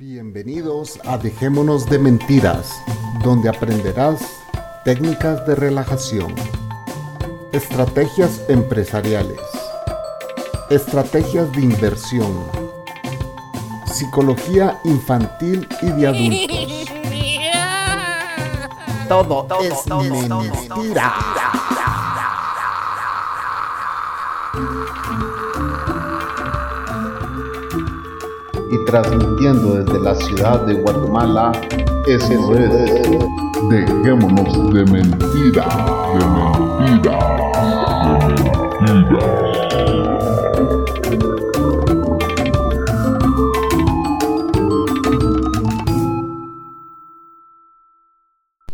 Bienvenidos a Dejémonos de Mentiras, donde aprenderás técnicas de relajación, estrategias empresariales, estrategias de inversión, psicología infantil y de adultos. Todo, es mentira. y transmitiendo desde la ciudad de Guatemala, eso es Dejémonos de mentira, de mentira, de mentira.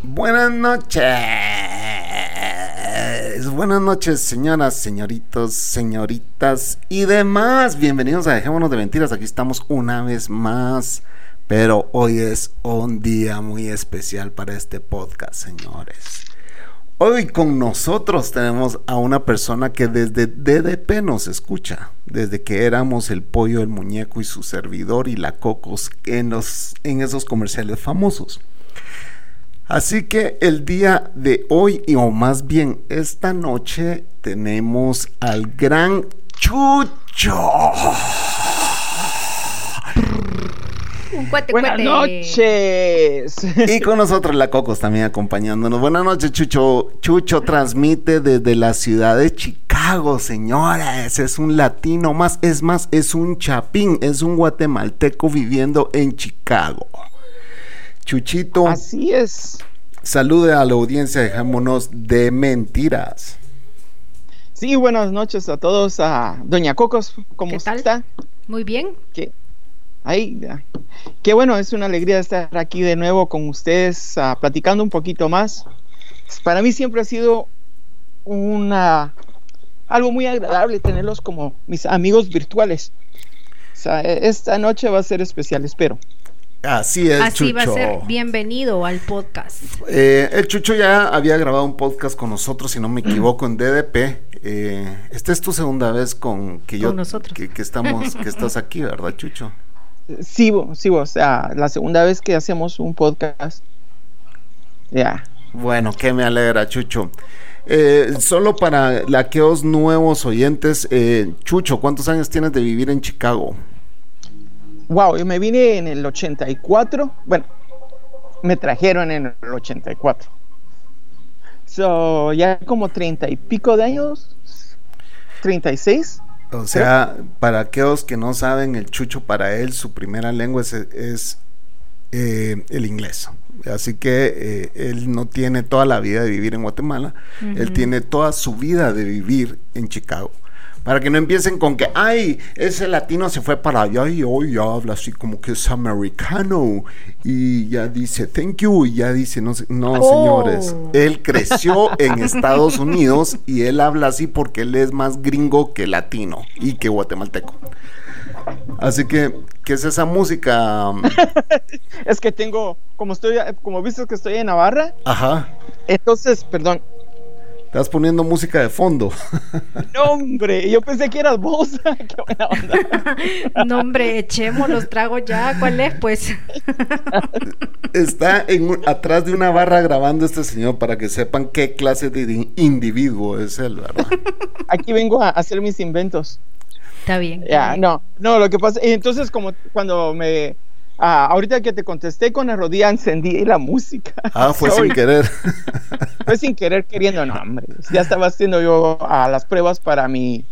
Buenas noches. Buenas noches, señoras, señoritos, señoritas y demás. Bienvenidos a Dejémonos de Mentiras. Aquí estamos una vez más. Pero hoy es un día muy especial para este podcast, señores. Hoy con nosotros tenemos a una persona que desde DDP nos escucha, desde que éramos el pollo, el muñeco y su servidor y la cocos en, los, en esos comerciales famosos. Así que el día de hoy, o más bien esta noche, tenemos al gran Chucho. Un cuate, Buenas cuate. noches. Y con nosotros la Cocos también acompañándonos. Buenas noches, Chucho. Chucho transmite desde la ciudad de Chicago, señores. Es un latino más. Es más, es un chapín. Es un guatemalteco viviendo en Chicago. Chuchito, Así es. salude a la audiencia. Dejémonos de mentiras. Sí, buenas noches a todos. A Doña Cocos, ¿cómo ¿Qué tal? está? Muy bien. ¿Qué? Ahí, ya. Qué bueno, es una alegría estar aquí de nuevo con ustedes, ah, platicando un poquito más. Para mí siempre ha sido una algo muy agradable tenerlos como mis amigos virtuales. O sea, e- esta noche va a ser especial, espero. Así es, Así va a Chucho. ser. Bienvenido al podcast. Eh, el Chucho ya había grabado un podcast con nosotros, si no me equivoco, en DDP. Eh, esta es tu segunda vez con que yo Con nosotros. Que, que estamos, que estás aquí, ¿verdad, Chucho? Sí, bo- sí, bo, o sea, la segunda vez que hacemos un podcast. Ya. Bueno, que me alegra, Chucho. Eh, solo para aquellos nuevos oyentes, eh, Chucho, ¿cuántos años tienes de vivir en Chicago? Wow, yo me vine en el 84. Bueno, me trajeron en el 84. So, ya como treinta y pico de años. 36. O sea, para aquellos que no saben, el Chucho para él, su primera lengua es, es, eh, el inglés. Así que eh, él no tiene toda la vida de vivir en Guatemala, él tiene toda su vida de vivir en Chicago. Para que no empiecen con que, ay, ese latino se fue para allá y hoy ya habla así como que es americano y ya dice thank you y ya dice, no, sé- no Oh. señores, él creció en Estados Unidos y él habla así porque él es más gringo que latino y que guatemalteco. Así que, ¿qué es esa música? Es que tengo, como estoy, como viste que estoy en Navarra, Ajá, entonces, perdón. Estás poniendo música de fondo. No, hombre, yo pensé que eras vos. Qué buena onda. No, hombre, echemos los tragos ya. ¿Cuál es, pues? Está en atrás de una barra grabando este señor para que sepan qué clase de di- individuo es él, ¿verdad? Aquí vengo a hacer mis inventos. Está bien. Ya, no, no, lo que pasa, y entonces como cuando me, ah, ahorita que te contesté con la rodilla encendí la música. Ah, fue Sorry. sin querer. Fue sin querer queriendo, no, hombre. Ya estaba haciendo yo ah, las pruebas para mi,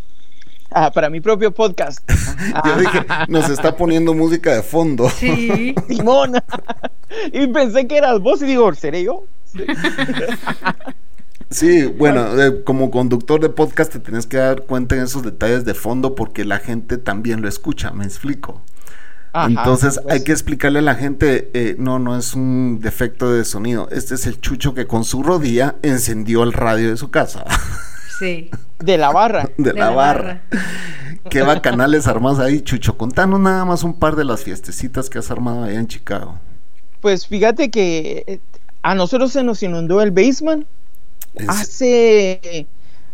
ah, para mi propio podcast. Yo dije, nos está poniendo música de fondo. Sí. Simón. y pensé que eras vos y digo, ¿seré yo? Sí. Sí, bueno, eh, como conductor de podcast te tienes que dar cuenta en esos detalles de fondo porque la gente también lo escucha, me explico. Ajá, Entonces pues, hay que explicarle a la gente, eh, no, no es un defecto de sonido, este es el chucho que con su rodilla encendió el radio de su casa, Sí. De la barra. de, De la, la barra. Qué bacanales armas ahí, Chucho. Contanos nada más un par de las fiestecitas que has armado allá en Chicago. Pues fíjate que eh, a nosotros se nos inundó el basement Es- hace,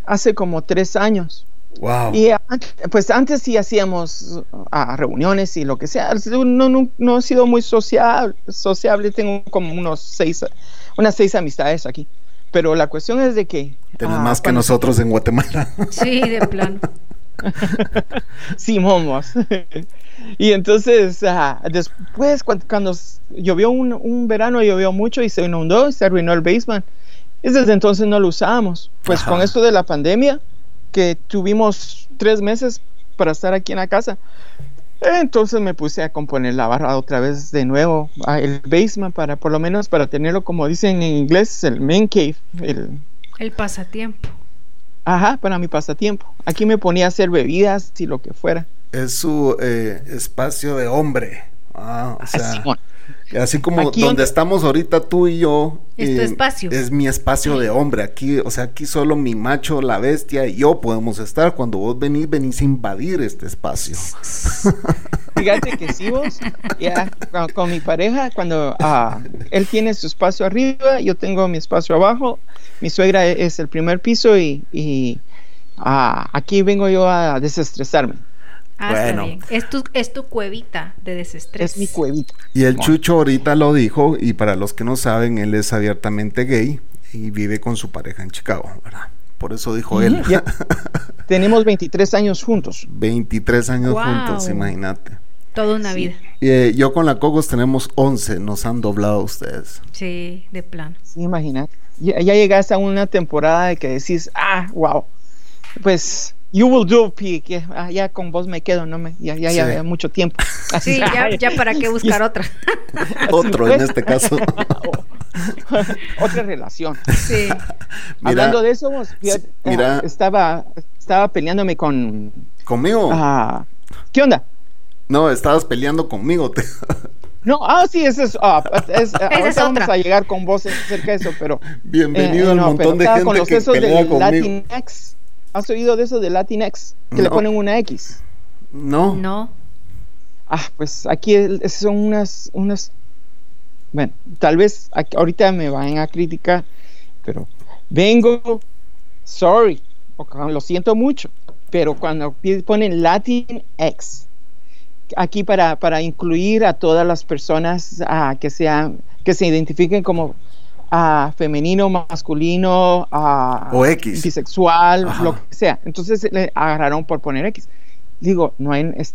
hace como tres años. Wow. Y pues antes sí hacíamos ah, reuniones y lo que sea. No, no, no he sido muy social, sociable, tengo como unos seis, unas seis amistades aquí. Pero la cuestión es de que... Tenés ah, más que nosotros en Guatemala. Sí, de plano. Sí, momos. y entonces, ah, después, cuando, cuando llovió un, un verano, llovió mucho y se inundó y se arruinó el basement. Y desde entonces no lo usábamos. Pues Ajá. con esto de la pandemia, que tuvimos tres meses para estar aquí en la casa, entonces me puse a componer la barra otra vez de nuevo, ah, el basement, para por lo menos para tenerlo como dicen en inglés, el main cave, el, El pasatiempo. ajá, para mi pasatiempo. Aquí me ponía a hacer bebidas y lo que fuera. Es su eh, espacio de hombre. Ah, o sea, Así, bueno. Así como Aquí donde estamos ahorita tú y yo. eh, Es tu espacio. Es mi espacio de hombre. Aquí, o sea, aquí solo mi macho, la bestia y yo podemos estar. Cuando vos venís, venís a invadir este espacio. Fíjate que sí vos, ya, con, con mi pareja, cuando ah, él tiene su espacio arriba, yo tengo mi espacio abajo, mi suegra e- es el primer piso y, y, ah, aquí vengo yo a desestresarme. Ah, Bueno. está bien. Es tu, es tu cuevita de desestrés. Es mi cuevita. Y el Bueno. Chucho ahorita lo dijo, y para los que no saben, él es abiertamente gay y vive con su pareja en Chicago, ¿verdad? Por eso dijo él. Ya. Tenemos 23 años juntos. 23 años Wow. juntos, imagínate. Toda una vida. Y, eh, yo con la Cocos tenemos 11, nos han doblado ustedes. Sí, de plano. Sí, imagínate. Ya, ya llegaste a una temporada de que decís, ah, wow, pues, you will do, P, que ah, ya con vos me quedo, no me, ya, ya, ya, Sí. ya mucho tiempo. Así, Sí, ya, ya para qué buscar otra. Otro en pues. este caso. Otra relación. Sí. Mira, Hablando de eso, vos, fíjate, mira. ah, estaba, estaba peleándome con... ¿Conmigo? ah, ¿Qué onda? No, estabas peleando conmigo. te- No, ah, sí, esa es, ah, es, ahorita es vamos otra. a llegar con vos acerca de eso, pero... Bienvenido eh, al no, montón de gente con los que pelea conmigo. Latinx. ¿Has oído de eso de Latinx? Que le ponen una X. No. No. Ah, pues aquí son unas, unas, bueno, tal vez aquí- ahorita me van a criticar, pero vengo, sorry, lo siento mucho, pero cuando ponen Latinx, aquí para, para incluir a todas las personas que sean, que se identifiquen como ah, femenino, masculino, ah, O X. bisexual, Ajá. lo que sea. Entonces le agarraron por poner X. Digo, no hay es-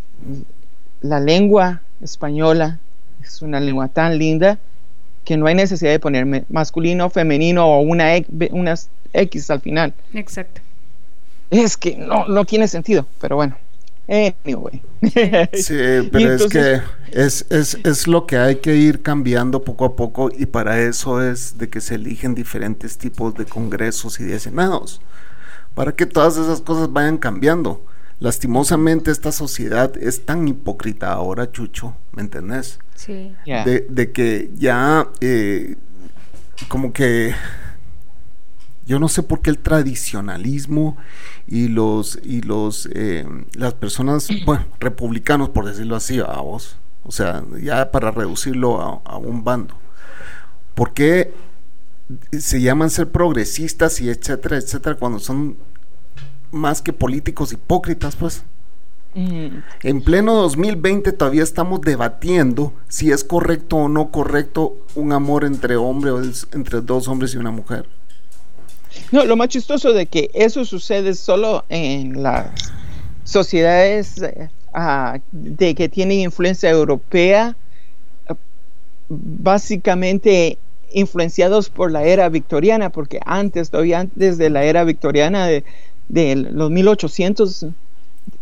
la lengua española es una lengua tan linda que no hay necesidad de ponerme masculino, femenino o una X, unas X al final. Exacto. Es que no, no tiene sentido, pero bueno. Anyway. Sí, pero es que es, es, es lo que hay que ir cambiando poco a poco y para eso es de que se eligen diferentes tipos de congresos y de senados, para que todas esas cosas vayan cambiando. Lastimosamente esta sociedad es tan hipócrita ahora, Chucho, ¿me entendés? Sí. Ya. de, de que ya eh, como que yo no sé por qué el tradicionalismo y los y los eh, las personas bueno republicanos por decirlo así a vos o sea ya para reducirlo a, a un bando por qué se llaman ser progresistas y etcétera etcétera cuando son más que políticos hipócritas pues Mm, en pleno 2020 todavía estamos debatiendo si es correcto o no correcto un amor entre hombre o entre dos hombres y una mujer. No, lo más chistoso de que eso sucede solo en las sociedades eh, ah, de que tienen influencia europea, básicamente influenciados por la era victoriana, porque antes, todavía antes de la era victoriana de, de los 1800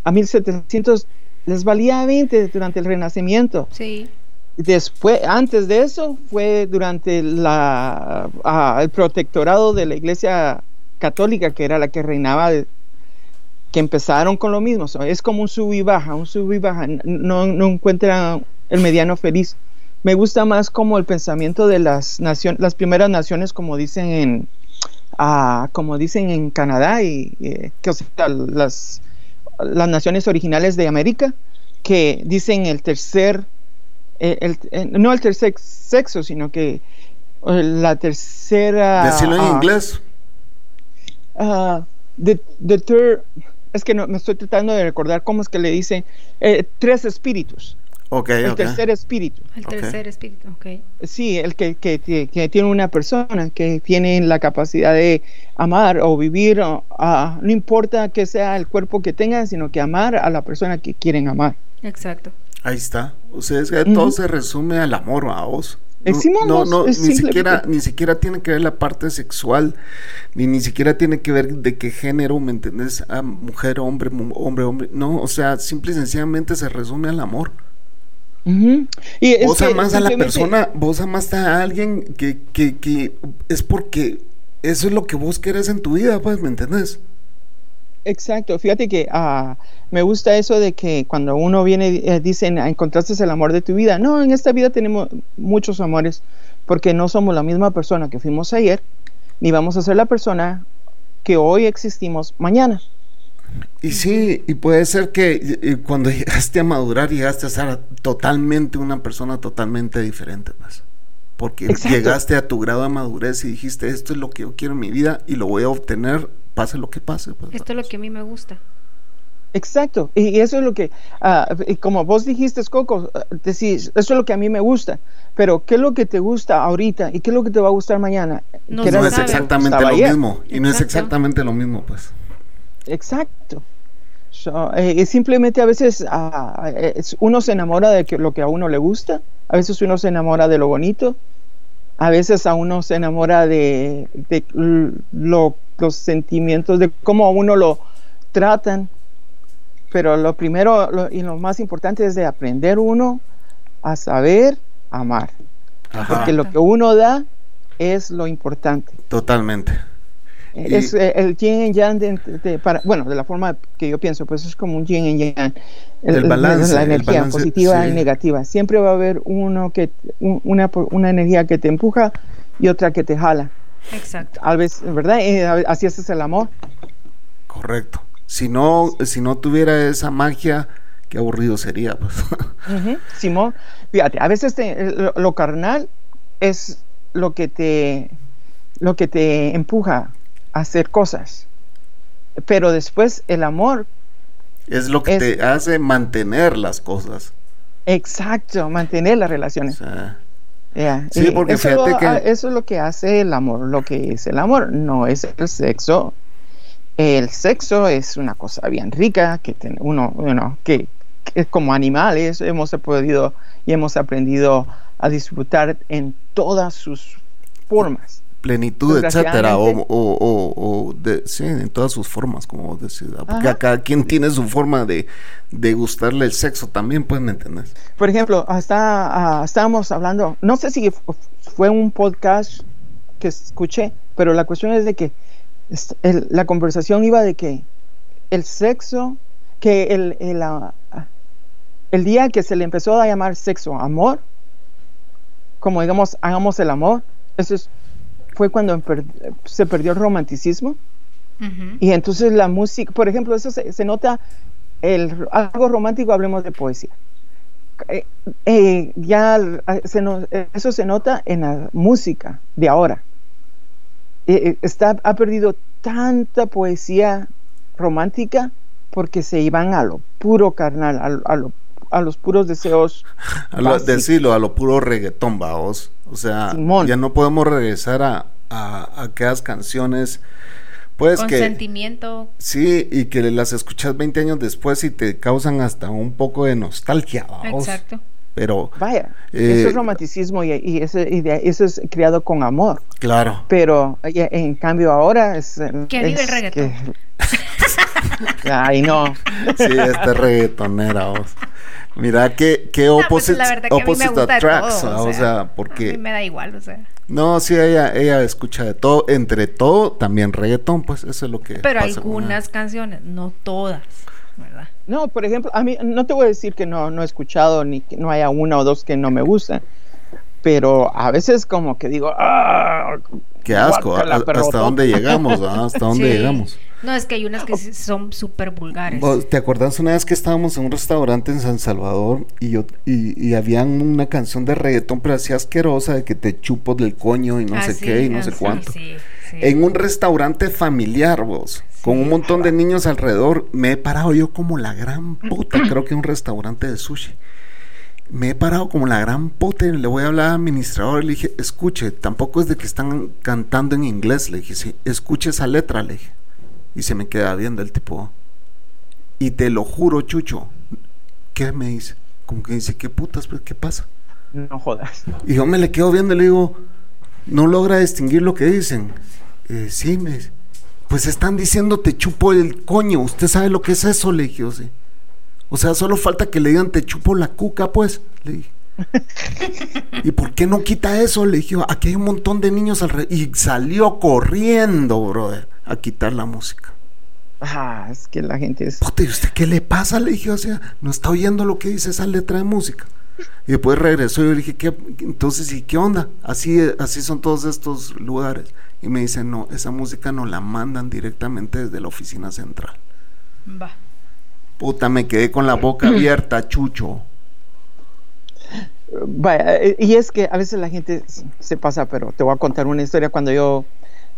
a 1700, les valía 20 durante el Renacimiento. Sí. Después, antes de eso, fue durante la, ah, el protectorado de la Iglesia Católica, que era la que reinaba, que empezaron con lo mismo. Es como un sub y baja, un sub y baja. No, no encuentran el mediano feliz. Me gusta más como el pensamiento de las naciones, las primeras naciones, como dicen en, ah, como dicen en Canadá y eh, que las, las naciones originales de América, que dicen el tercer eh, el- eh, no el tercer sexo, sino que eh, la tercera. Decirlo en ah, inglés. ah, the, the third. es que no, me estoy tratando de recordar cómo es que le dicen eh, tres espíritus. Ok, el tercer espíritu. El Ok. tercer espíritu, ok. Sí, el que, que, tiene una persona que tiene la capacidad de amar o vivir, o, ah, no importa que sea el cuerpo que tengan, sino que amar a la persona que quieren amar. Exacto. Ahí está. O sea, es que todo Ujú. se resume al amor a vos. Eh, No, no, no, es ni siquiera, ni siquiera tiene que ver la parte sexual, ni ni siquiera tiene que ver de qué género, ¿me entendés? Ah, mujer, hombre, hombre, hombre. No, o sea, simple y sencillamente se resume al amor. Ujú. Y es vos que amas a la persona, vos amaste a alguien que, que, que es porque eso es lo que vos querés en tu vida, pues, ¿me entendés? Exacto, fíjate que ah, me gusta eso de que cuando uno viene, eh, dicen, "Ah, encontraste el amor de tu vida. No, en esta vida tenemos muchos amores porque no somos la misma persona que fuimos ayer, ni vamos a ser la persona que hoy existimos mañana. Y sí, y puede ser que cuando llegaste a madurar, llegaste a ser totalmente una persona totalmente diferente, pues. Porque Exacto. llegaste a tu grado de madurez y dijiste, esto es lo que yo quiero en mi vida y lo voy a obtener, pase lo que pase. Pues, Esto es lo que a mí me gusta. Exacto, y eso es lo que, ah, y como vos dijiste, Coco, ah, decís, eso es lo que a mí me gusta, pero ¿qué es lo que te gusta ahorita y qué es lo que te va a gustar mañana? No ¿Qué era no es exactamente lo ayer? mismo. Y no es exactamente lo mismo, pues. Exacto. So, eh, simplemente a veces ah, es- uno se enamora de que, lo que a uno le gusta, a veces uno se enamora de lo bonito, a veces a uno se enamora de, de lo- los sentimientos, de cómo a uno lo tratan, pero lo primero lo- y lo más importante es de aprender uno a saber amar, Ajá. porque lo que uno da es lo importante. Totalmente. Y- Es eh, el yin y yang de, de- para, bueno, de la forma que yo pienso, pues es como un yin y yang. El balance, la el energía balance, positiva sí. y negativa. Siempre va a haber uno que un- una, una energía que te empuja y otra que te jala. Exacto. A veces, ¿verdad? Eh, así es el amor. Correcto. Si no, si no tuviera esa magia, qué aburrido sería, pues. Simón, fíjate, a veces te- lo, lo carnal es lo que te lo que te empuja a hacer cosas. Pero después el amor es lo que Es- te hace mantener las cosas. Exacto, mantener las O relaciones. sea, Sí, porque eso, fíjate lo- que- eso es lo que hace el amor, lo que es el amor, no es el sexo. El sexo es una cosa bien rica que ten- uno, uno que, que como animales hemos podido y hemos aprendido a disfrutar en todas sus formas. Plenitud, etcétera, o, Desgraciadamente. o, o- o de, sí, en todas sus formas, como ¿verdad? porque Ajá. a cada quien tiene su forma de, de gustarle el sexo también, pues, ¿me entendés? Por ejemplo, hasta ah, estábamos hablando, no sé si fu- fue un podcast que escuché, pero la cuestión es de que el- la conversación iba de que el sexo, que el, el, ah, el día que se le empezó a llamar sexo amor, como digamos, hagamos el amor, eso es- fue cuando per- se perdió el romanticismo. Y entonces la música, por ejemplo, eso se, se nota, el, algo romántico, hablemos de poesía. Eh, eh, ya eh, se no- eh, eso se nota en la música de ahora. Eh, está, ha perdido tanta poesía romántica porque se iban a lo puro carnal, a, a lo- a los puros deseos. A lo, decirlo, a lo puro reggaetón, vamos. O sea, Simón. ya no podemos regresar a, a, a aquellas canciones, pues Con que... sentimiento. Sí, y que las escuchas 20 años después y te causan hasta un poco de nostalgia, vamos. Exacto. Pero, Vaya, Eh, eso es romanticismo y, y ese- y de- eso es criado con amor. claro, Pero eh, en cambio ahora es... eh, Que viva el es reggaetón. que- Ay, no. sí, esta reggaetonera, vos. Mira qué, qué No, pues, opposite, que o o sea, sea, A mí porque... me da igual, o sea. No, sí, ella, ella escucha de todo, entre todo, también reggaetón, pues eso es lo que Pero pasa con algunas canciones, no todas, ¿verdad? No, por ejemplo, a mí no te voy a decir que no, no he escuchado ni que no haya una o dos que no me gustan, pero a veces como que digo, ¡ah! Qué asco, a- hasta tonto". dónde llegamos, ¿va? hasta dónde Sí. llegamos. No, es que hay unas que son súper vulgares. ¿Vos ¿Te acuerdas una vez que estábamos en un restaurante en San Salvador y yo y, y habían una canción de reggaetón pero así asquerosa de que te chupo del coño y no Ah, sé sí, qué y no ah, sé sí, cuánto? sí, En un restaurante familiar, vos, con un montón de niños alrededor, me he parado yo como la gran puta, creo que un restaurante de sushi. Me he parado como la gran puta le voy a hablar al administrador. Le dije, escuche, tampoco es de que están cantando en inglés. Le dije, sí, escuche esa letra, le dije. Y se me queda viendo el tipo. Y te lo juro, Chucho. ¿Qué me dice? Como que dice, ¿qué putas? Pues, ¿Qué pasa? No jodas. Y yo me le quedo viendo y le digo, no logra distinguir lo que dicen. Eh, sí, me dice, pues están diciendo te chupo el coño. ¿Usted sabe lo que es eso? Le dije, sea, o sea, solo falta que le digan te chupo la cuca, pues. Le dije. ¿Y por qué no quita eso? Le dije, aquí hay un montón de niños alrededor. Y salió corriendo, brother, a quitar la música. Ah, es que la gente es. Puta, ¿y usted qué le pasa? Le dije, o sea, no está oyendo lo que dice esa letra de música. Y después regresó y yo le dije, ¿qué? Entonces, ¿y qué onda? Así, así son todos estos lugares. Y me dice, no, esa música no la mandan directamente desde la oficina central. Va. Puta, me quedé con la boca abierta, chucho. Vaya, eh, y es que a veces la gente se pasa, pero te voy a contar una historia cuando yo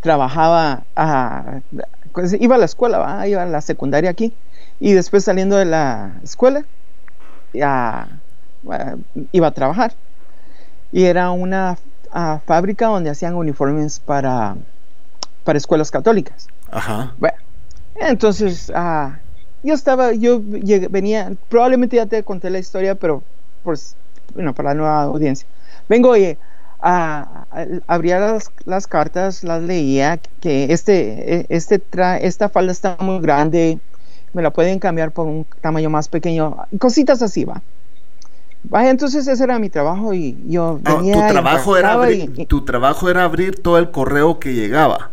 trabajaba, a, pues, iba a la escuela, ¿va? iba a la secundaria aquí, y después saliendo de la escuela, eh, iba a trabajar. Y era una ah, fábrica donde hacían uniformes para, para escuelas católicas. Ajá. Bueno, entonces ah, yo estaba, yo llegué- venía, probablemente ya te conté la historia, pero pues, bueno, para la nueva audiencia. Vengo a- abría las, las cartas, las leía, que este, eh, este tra- esta falda está muy grande, me la pueden cambiar por un tamaño más pequeño, cositas así, va. Vaya, entonces ese era mi trabajo y yo Ah, venía tu, y trabajo era abrir, y- tu trabajo era abrir todo el correo que llegaba.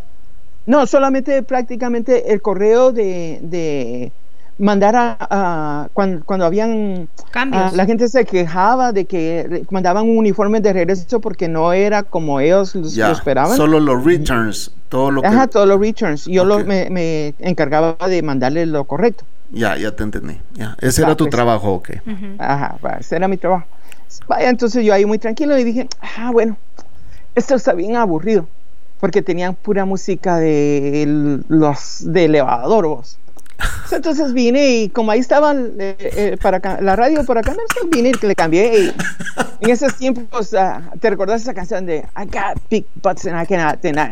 No, solamente prácticamente el correo de, de mandar a, a- cuando, cuando habían Cambios. ah, la gente se quejaba de que mandaban un uniforme de regreso porque no era como ellos lo esperaban. solo los returns, todo lo que... Ajá, todos los returns. Yo lo- me, me encargaba de mandarle lo correcto. Ya, ya te entendí. Ya. Ese Va, era tu pues. trabajo, ok. Ajá, va, ese era mi trabajo. Vaya, entonces yo ahí muy tranquilo y dije, ah, bueno, esto está bien aburrido, porque tenían pura música de los de elevador, vos. Entonces vine y como ahí estaban eh, eh, para la radio para cambiar, pues vine y le cambié. Y en esos tiempos, ah, ¿te recordás esa canción de I got big butts and I cannot deny?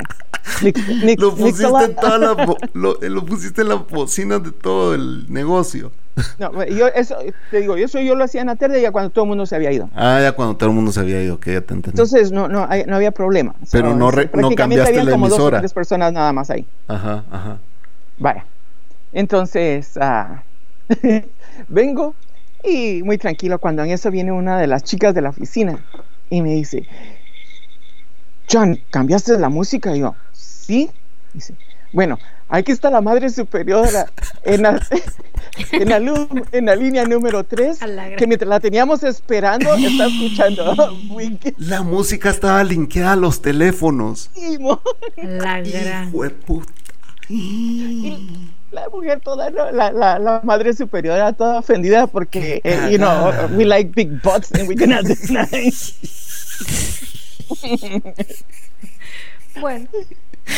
Mix- Lo pusiste en toda la lo, eh, lo pusiste en la bocina de todo el negocio. No, yo eso, te digo, eso yo lo hacía en la tarde ya cuando todo el mundo se había ido. Ah, ya cuando todo el mundo se había ido, que ya te entendí. Entonces no, no, hay- no había problema. Pero no re- no cambiaste la como dos o emisora. tres personas nada más ahí. Ajá, ajá. Vaya. Entonces, ah, vengo y muy tranquilo cuando en eso viene una de las chicas de la oficina y me dice, John, ¿cambiaste la música? Y yo, sí. Dice, bueno, aquí está la madre superiora en la, en la, lu- en la línea número 3, A la gran- que mientras la teníamos esperando, está escuchando La música estaba linkeada a los teléfonos. Emo. La gran. Hijo de puta. Y la mujer toda, ¿no? la, la, la madre superiora toda ofendida porque, eh, you know, we like big butts and we cannot deny. Bueno,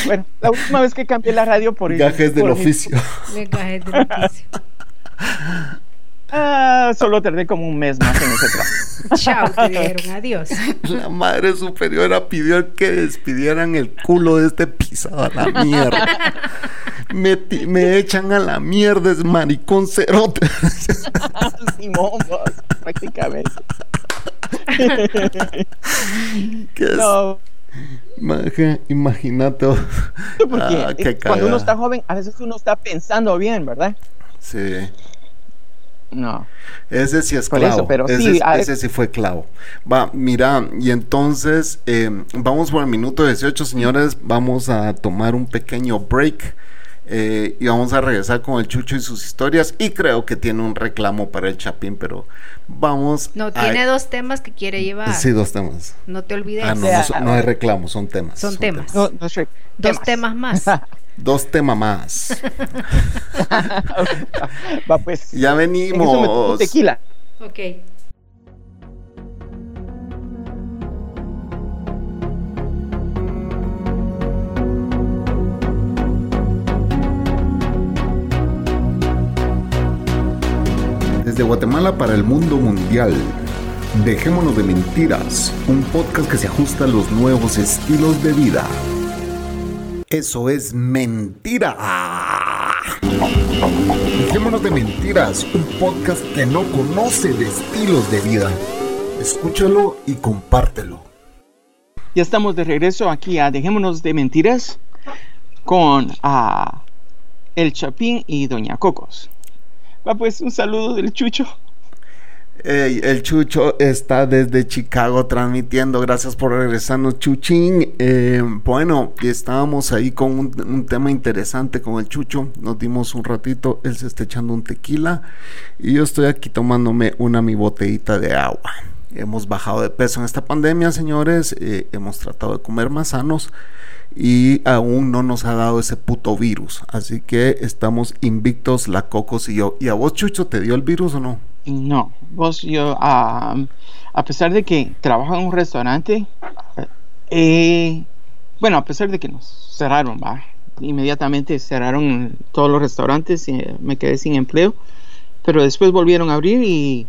bueno, la última vez que cambié la radio por... Gajes del por oficio. lenguajes del oficio. Ah, solo tardé como un mes más en ese trabajo. Chao, te dijeron adiós. La madre superiora pidió que despidieran el culo de este pisado a la mierda. Me, echan a la mierda, es maricón cerote. Simón, vos, prácticamente. ¿Qué es? No, Imagínate. porque Ah, qué cuando uno está joven, a veces uno está pensando bien, ¿verdad? Sí. No. Ese sí es clavo. eso, pero ese, sí, es- a- ese sí fue clavo. Va, mira, y entonces eh, vamos por el minuto 18, señores. Vamos a tomar un pequeño break. Eh, y vamos a regresar con el Chucho y sus historias. Y creo que tiene un reclamo para el Chapín, pero vamos. No, a- tiene dos temas que quiere llevar. Sí, dos temas. No te olvides. Ah, no, sea, no, son- no hay reclamos, son temas. Son temas. No, no sé. Dos temas más. Dos temas más. Va pues. ya venimos. tequila. Ok. Guatemala para el mundo mundial. Dejémonos de mentiras, un podcast que se ajusta a los nuevos estilos de vida. Eso es mentira. Dejémonos de mentiras, un podcast que no conoce de estilos de vida. Escúchalo y compártelo. Ya estamos de regreso aquí a Dejémonos de Mentiras con a El Chapín y Doña Cocos. Va pues un saludo del Chucho. El Chucho está desde Chicago transmitiendo. Gracias por regresarnos, Chuchín. Eh, bueno, estábamos ahí con un, un, tema interesante con el Chucho. Nos dimos un ratito. Él se está echando un tequila. Y yo estoy aquí tomándome una mi botellita de agua. Hemos bajado de peso en esta pandemia, señores. Eh, hemos tratado de comer más sanos. Y aún no nos ha dado ese puto virus. Así que estamos invictos, la Cocos y yo. ¿Y a vos, Chucho, te dio el virus o no? No, vos, yo, a pesar de que trabajo en un restaurante, eh, bueno, a pesar de que nos cerraron, va, inmediatamente cerraron todos los restaurantes y me quedé sin empleo, pero después volvieron a abrir y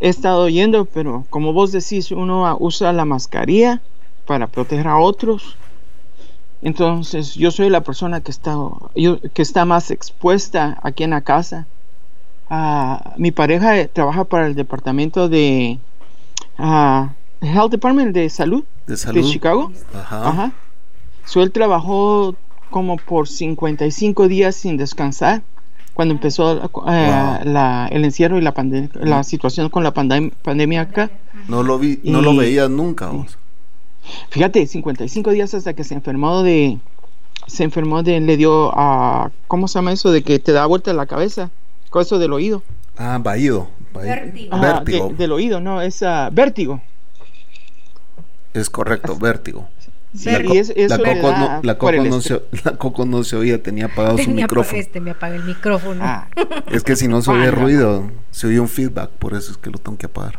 he estado yendo, pero como vos decís, uno usa la mascarilla para proteger a otros. Entonces, yo soy la persona que está, yo, que está más expuesta aquí en la casa. Uh, mi pareja trabaja para el departamento de uh, Health Department de salud de, salud. de Chicago. Ajá. Ajá. So, él trabajó como por 55 días sin descansar cuando empezó uh, Wow. la, el encierro y la, la situación con la pandem- pandemia acá. No lo vi, no Y- lo veías nunca vos. Fíjate, 55 días hasta que se enfermó de. Se enfermó de. Le dio a. ¿Cómo se llama eso? De que te da vuelta la cabeza. Con eso del oído. Ah, vaído. vaí- Vértigo. Ajá, Vértigo. de- del oído, no, es ah, vértigo. Es correcto, vértigo. Sí, La, y co- es- eso la coco, no, la, coco no se, la coco no se oía, tenía apagado su Tenía micrófono. Este me apaga el micrófono. Ah, Es que si no se oye ruido, se oye un feedback, por eso es que lo tengo que apagar.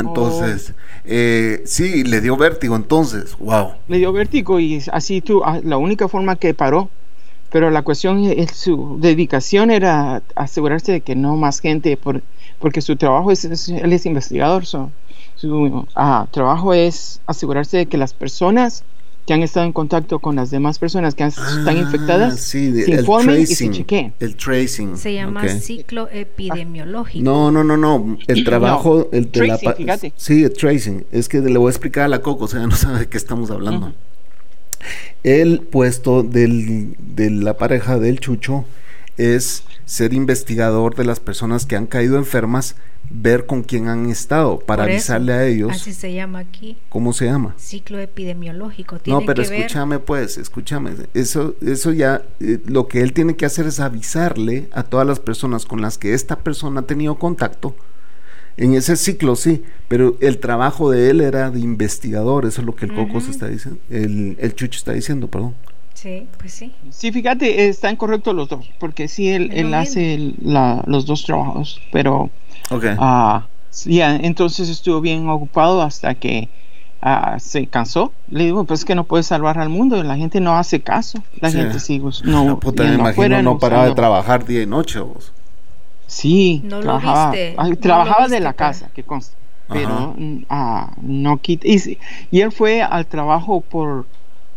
Entonces, eh, sí, le dio vértigo entonces, wow. le dio vértigo y así tú, ah, la única forma que paró. Pero la cuestión es su dedicación era asegurarse de que no más gente, por, porque su trabajo es, es- él es investigador, so, su ah, trabajo es asegurarse de que las personas que han estado en contacto con las demás personas que han- están Ah, infectadas sí, de- se informen y se tracing, chequeen. El tracing. Se llama ok. ciclo epidemiológico. No, no, no, no. El trabajo, el de la tracing, pa- fíjate. Sí, el tracing. Es que le voy a explicar a la Coco, o sea, no sabe de qué estamos hablando. El puesto del, de la pareja del Chucho es ser investigador de las personas que han caído enfermas, ver con quién han estado, para eso, avisarle a ellos Así se llama aquí, cómo se llama. ciclo epidemiológico. No, pero que ver- escúchame pues, escúchame. Eso, eso ya, eh, lo que él tiene que hacer es avisarle a todas las personas con las que esta persona ha tenido contacto. En ese ciclo sí, pero el trabajo de él era de investigador, eso es lo que el Coco se está diciendo, el, el Chucho está diciendo, perdón. Sí, pues sí. Sí, fíjate, están correctos los dos, porque sí, él, él hace el- la- los dos trabajos, pero Ok. ah, sí, ya, entonces estuvo bien ocupado hasta que ah, se cansó. Le digo, pues es que no puedes salvar al mundo, la gente no hace caso, la Sí. gente sigue us- no, La puta, me imagino afuera, no paraba de trabajar día y noche vos. Sí, No lo trabajaba, viste, ah, no lo trabajaba de viste, la pero- casa, que consta, pero ah, no quita. Y, y él fue al trabajo por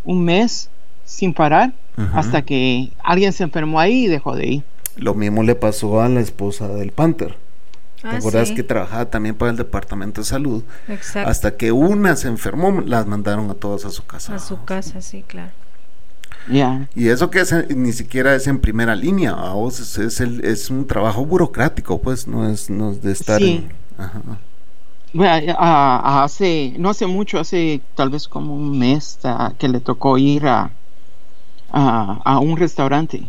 un mes sin parar hasta que alguien se enfermó ahí y dejó de ir. Lo mismo le pasó a la esposa del Panther. ¿Te Ah, acuerdas sí, que trabajaba también para el departamento de salud? Exacto. Hasta que una se enfermó, las mandaron a todas a su casa. A su casa, sí, claro. Ya. Y eso que es, ni siquiera es en primera línea, vos es, es, el- es un trabajo burocrático, pues, no es, no es de estar Sí. en- ajá. Bueno, a- a- hace, no hace mucho, hace tal vez como un mes que le tocó ir a, a, a un restaurante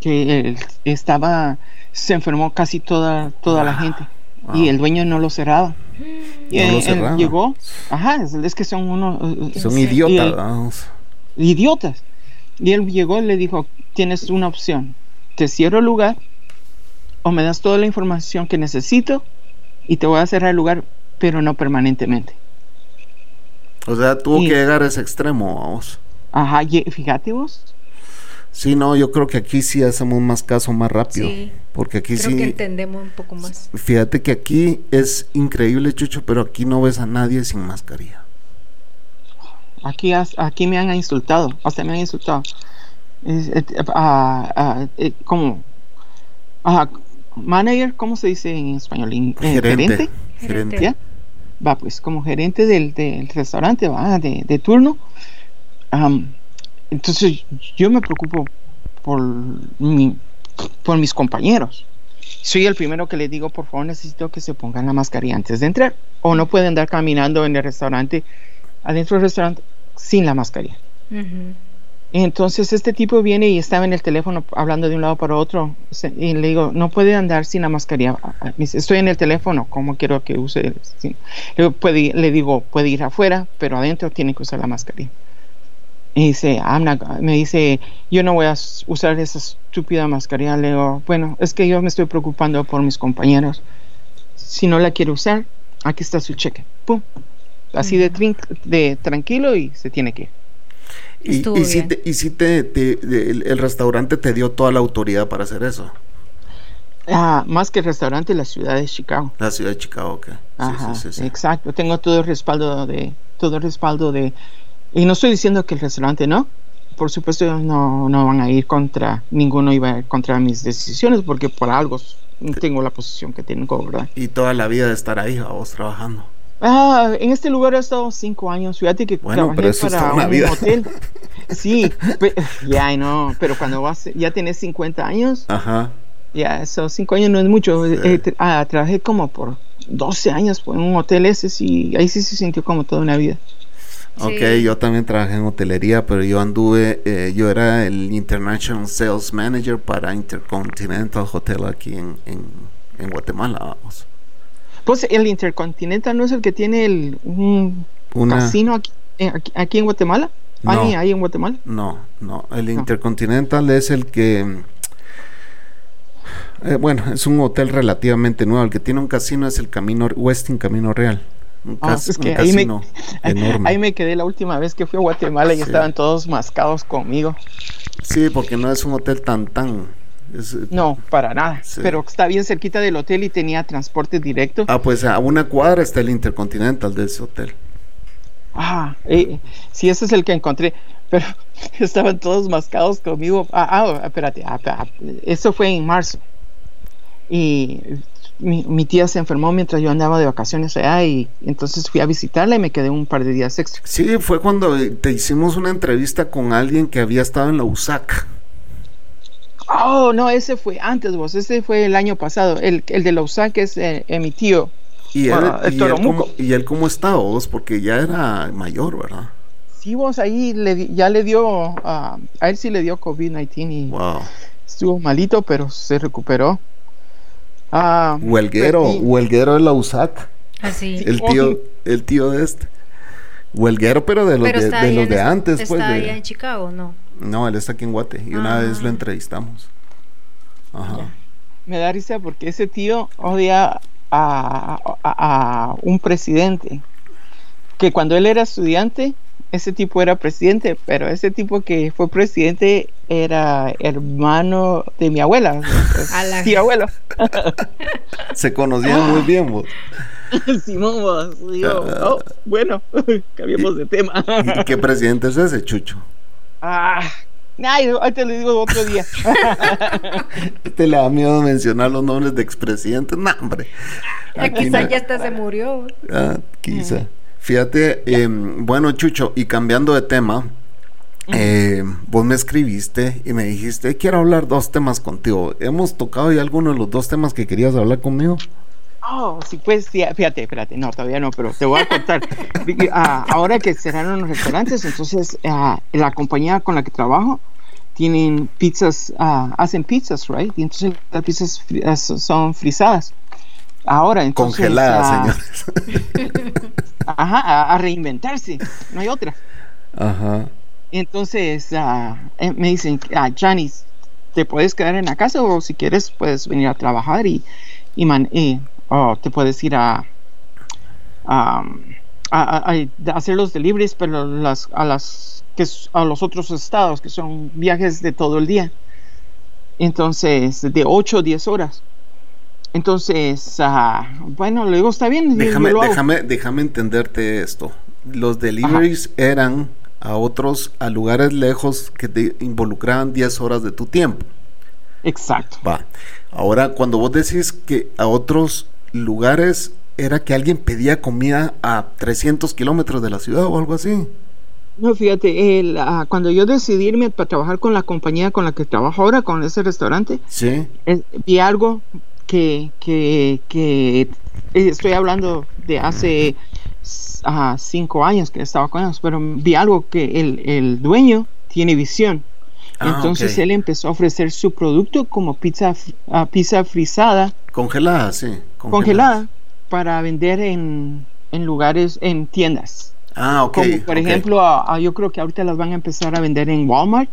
que él estaba, se enfermó casi toda, toda la gente wow. y el dueño no lo cerraba. Y No lo él- él cerraba. llegó, ajá, es, que son unos eh, Son idiotas, idiotas. Y él llegó y le dijo, tienes una opción, te cierro el lugar o me das toda la información que necesito y te voy a cerrar el lugar, pero no permanentemente. O sea, tuvo Y- que llegar a ese extremo, vamos. Ajá, y fíjate vos. Sí, no, yo creo que aquí sí hacemos más caso más rápido. Sí. Porque aquí Creo sí. que entendemos un poco más. Fíjate que aquí es increíble, Chucho, pero aquí no ves a nadie sin mascarilla. Aquí, has- aquí me han insultado, hasta me han insultado. Es- ah, eh, ¿Cómo? Ah, manager, ¿cómo se dice en español? In- eh, Gerente. Gerente. Gerente. ¿Ya? Va, pues como gerente del, del restaurante, va, de, de turno. Entonces yo me preocupo por, mi, por mis compañeros. Soy el primero que les digo, por favor, necesito que se pongan la mascarilla antes de entrar. O no pueden andar caminando en el restaurante, adentro del restaurante, sin la mascarilla. Entonces este tipo viene y estaba en el teléfono hablando de un lado para otro y le digo, no puede andar sin la mascarilla. Me dice, Estoy en el teléfono, ¿cómo quiero que use? sin-?" Le digo, puede, le digo, puede ir afuera, pero adentro tiene que usar la mascarilla. Y dice, "I'm not- me dice, yo no voy a usar esa estúpida mascarilla. Le digo, bueno, es que yo me estoy preocupando por mis compañeros. Si no la quiere usar, aquí está su cheque. Pum. Así de, trin- de tranquilo y se tiene que ir. Y, si, te, y si te, te- de- el, el restaurante te dio toda la autoridad para hacer eso. Ah, más que el restaurante, la ciudad de Chicago. La ciudad de Chicago, ok. Sí, Ajá, sí, sí, sí. exacto. Tengo todo el respaldo de, todo el respaldo de, y no estoy diciendo que el restaurante no. Por supuesto, no, no van a ir contra, ninguno iba a ir contra mis decisiones, porque por algo tengo la posición que tengo, ¿verdad? Y toda la vida de estar ahí, a vos trabajando. Ah, en este lugar he estado cinco años. Fíjate que Bueno, trabajé pero eso es para un vida. hotel. Sí, ya no, pero cuando vas, ya tenés 50 años, Ajá. Ya, esos cinco años no es mucho. Sí. Eh, tra- ah, trabajé como por 12 años en un hotel ese y ahí sí se sintió como toda una vida. Ok, Sí. yo también trabajé en hotelería, pero yo anduve, eh, yo era el International Sales Manager para Intercontinental Hotel aquí en, en, en Guatemala, vamos. Pues el Intercontinental no es el que tiene el, un Una, casino aquí, eh, aquí, aquí en Guatemala. No. Ahí, ahí en Guatemala. No, no, el Intercontinental es el que, eh, bueno, es un hotel relativamente nuevo. El que tiene un casino es el Camino Westin Camino Real. Un, Ah, cas- es un que ahí me- casino enorme. Ahí me quedé la última vez que fui a Guatemala y Sí. estaban todos mascados conmigo. Sí, porque no es un hotel tan, tan... es- No, para nada. Sí. Pero está bien cerquita del hotel y tenía transporte directo. Ah, pues a una cuadra está el Intercontinental de ese hotel. Ah, eh, sí, ese es el que encontré. Pero estaban todos mascados conmigo. Ah, ah, espérate. ah, ah, eso fue en marzo. Y mi, mi tía se enfermó mientras yo andaba de vacaciones allá. Y entonces fui a visitarla y me quedé un par de días extra. Sí, fue cuando eh, te hicimos una entrevista con alguien que había estado en la USAC. Oh, no, ese fue antes vos. Ese fue el año pasado. El, el de la USAC es eh, eh, mi tío. Y él, Ah, el y, él cómo, y él cómo está vos, porque ya era mayor, ¿verdad? Sí, vos ahí le, ya le dio. ah, a él sí le dio COVID-19 y Wow. estuvo malito, pero se recuperó. Ah, Huelguero, y- huelguero de la USAC. Así. El tío, el tío de este. Huelguero, pero de los Pero de, los de es- antes, pues. Está de- allá en Chicago, ¿no? No, él está aquí en Guate. Y una Ah. vez lo entrevistamos. Ajá. me da risa porque ese tío odia a, a- a un presidente. Que cuando él era estudiante, ese tipo era presidente, pero ese tipo que fue presidente era hermano de mi abuela. A la- Tío abuelo. Se conocían muy bien, vos. Simón, vos, digo, oh, bueno, cambiemos de tema. ¿Y qué presidente es ese, Chucho? ah, ay, te lo digo otro día. Este le da miedo mencionar los nombres de expresidentes. No, hombre. Aquí Quizá no. ya hasta se murió. Ah, quizá. Fíjate, eh, bueno, Chucho, y cambiando de tema, eh, vos me escribiste y me dijiste, quiero hablar dos temas contigo. ¿Hemos tocado ya alguno de los dos temas que querías hablar conmigo? Oh, sí, pues, fíjate, espérate, no, todavía no, pero te voy a contar. Ah, ahora que cerraron los restaurantes, entonces ah, la compañía con la que trabajo tienen pizzas, ah, hacen pizzas, right? Y entonces las pizzas fri- so- son frisadas. Ahora, entonces. Congeladas, señores. Ajá, a, a reinventarse, no hay otra. Ajá. Entonces ah, eh, me dicen, ah, Janice, ¿te puedes quedar en la casa o si quieres puedes venir a trabajar y, y, man- y, o te puedes ir a, a, a, hacer los deliveries, pero las, a, las, que, a los otros estados, que son viajes de todo el día. Entonces, de 8 o 10 horas. Entonces, uh, bueno, luego está bien. Déjame, déjame, déjame entenderte esto. Los deliveries eran a otros, a lugares lejos que te involucraban 10 horas de tu tiempo. Exacto. Va. Ahora, cuando vos decís que a otros lugares era que alguien pedía comida a 300 kilómetros de la ciudad o algo así. No, fíjate, el, ah, cuando yo decidí irme para trabajar con la compañía con la que trabajo ahora, con ese restaurante, ¿Sí? vi algo que, que, que estoy hablando de hace uh, cinco años que estaba con ellos, pero vi algo que el, el dueño tiene visión. Ah, Entonces él empezó a ofrecer su producto como pizza, uh, pizza frisada. Congelada, sí. Congelada, para vender en, en, lugares, en tiendas. Ah, ok. Como por ejemplo, yo creo que ahorita las van a empezar a vender en Walmart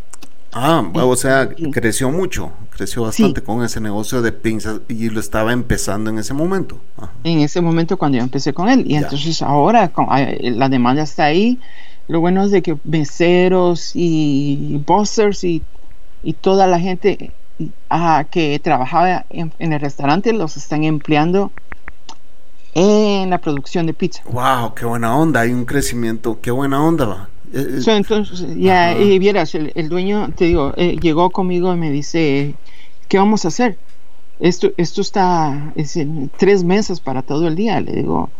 Ah, o sea, creció mucho, creció bastante con ese negocio de pinzas y lo estaba empezando en ese momento. En ese momento cuando yo empecé con él. Y entonces ahora la demanda está ahí. Lo bueno es de que meseros y busters y, toda la gente que trabajaba en, el restaurante los están empleando en la producción de pizza. ¡Wow! ¡Qué buena onda! Hay un crecimiento, qué buena onda. Eh, eh, entonces, ya, y vieras, el, dueño, te digo, eh, llegó conmigo y me dice, ¿qué vamos a hacer? Esto, esto está es en tres meses para todo el día. Le digo,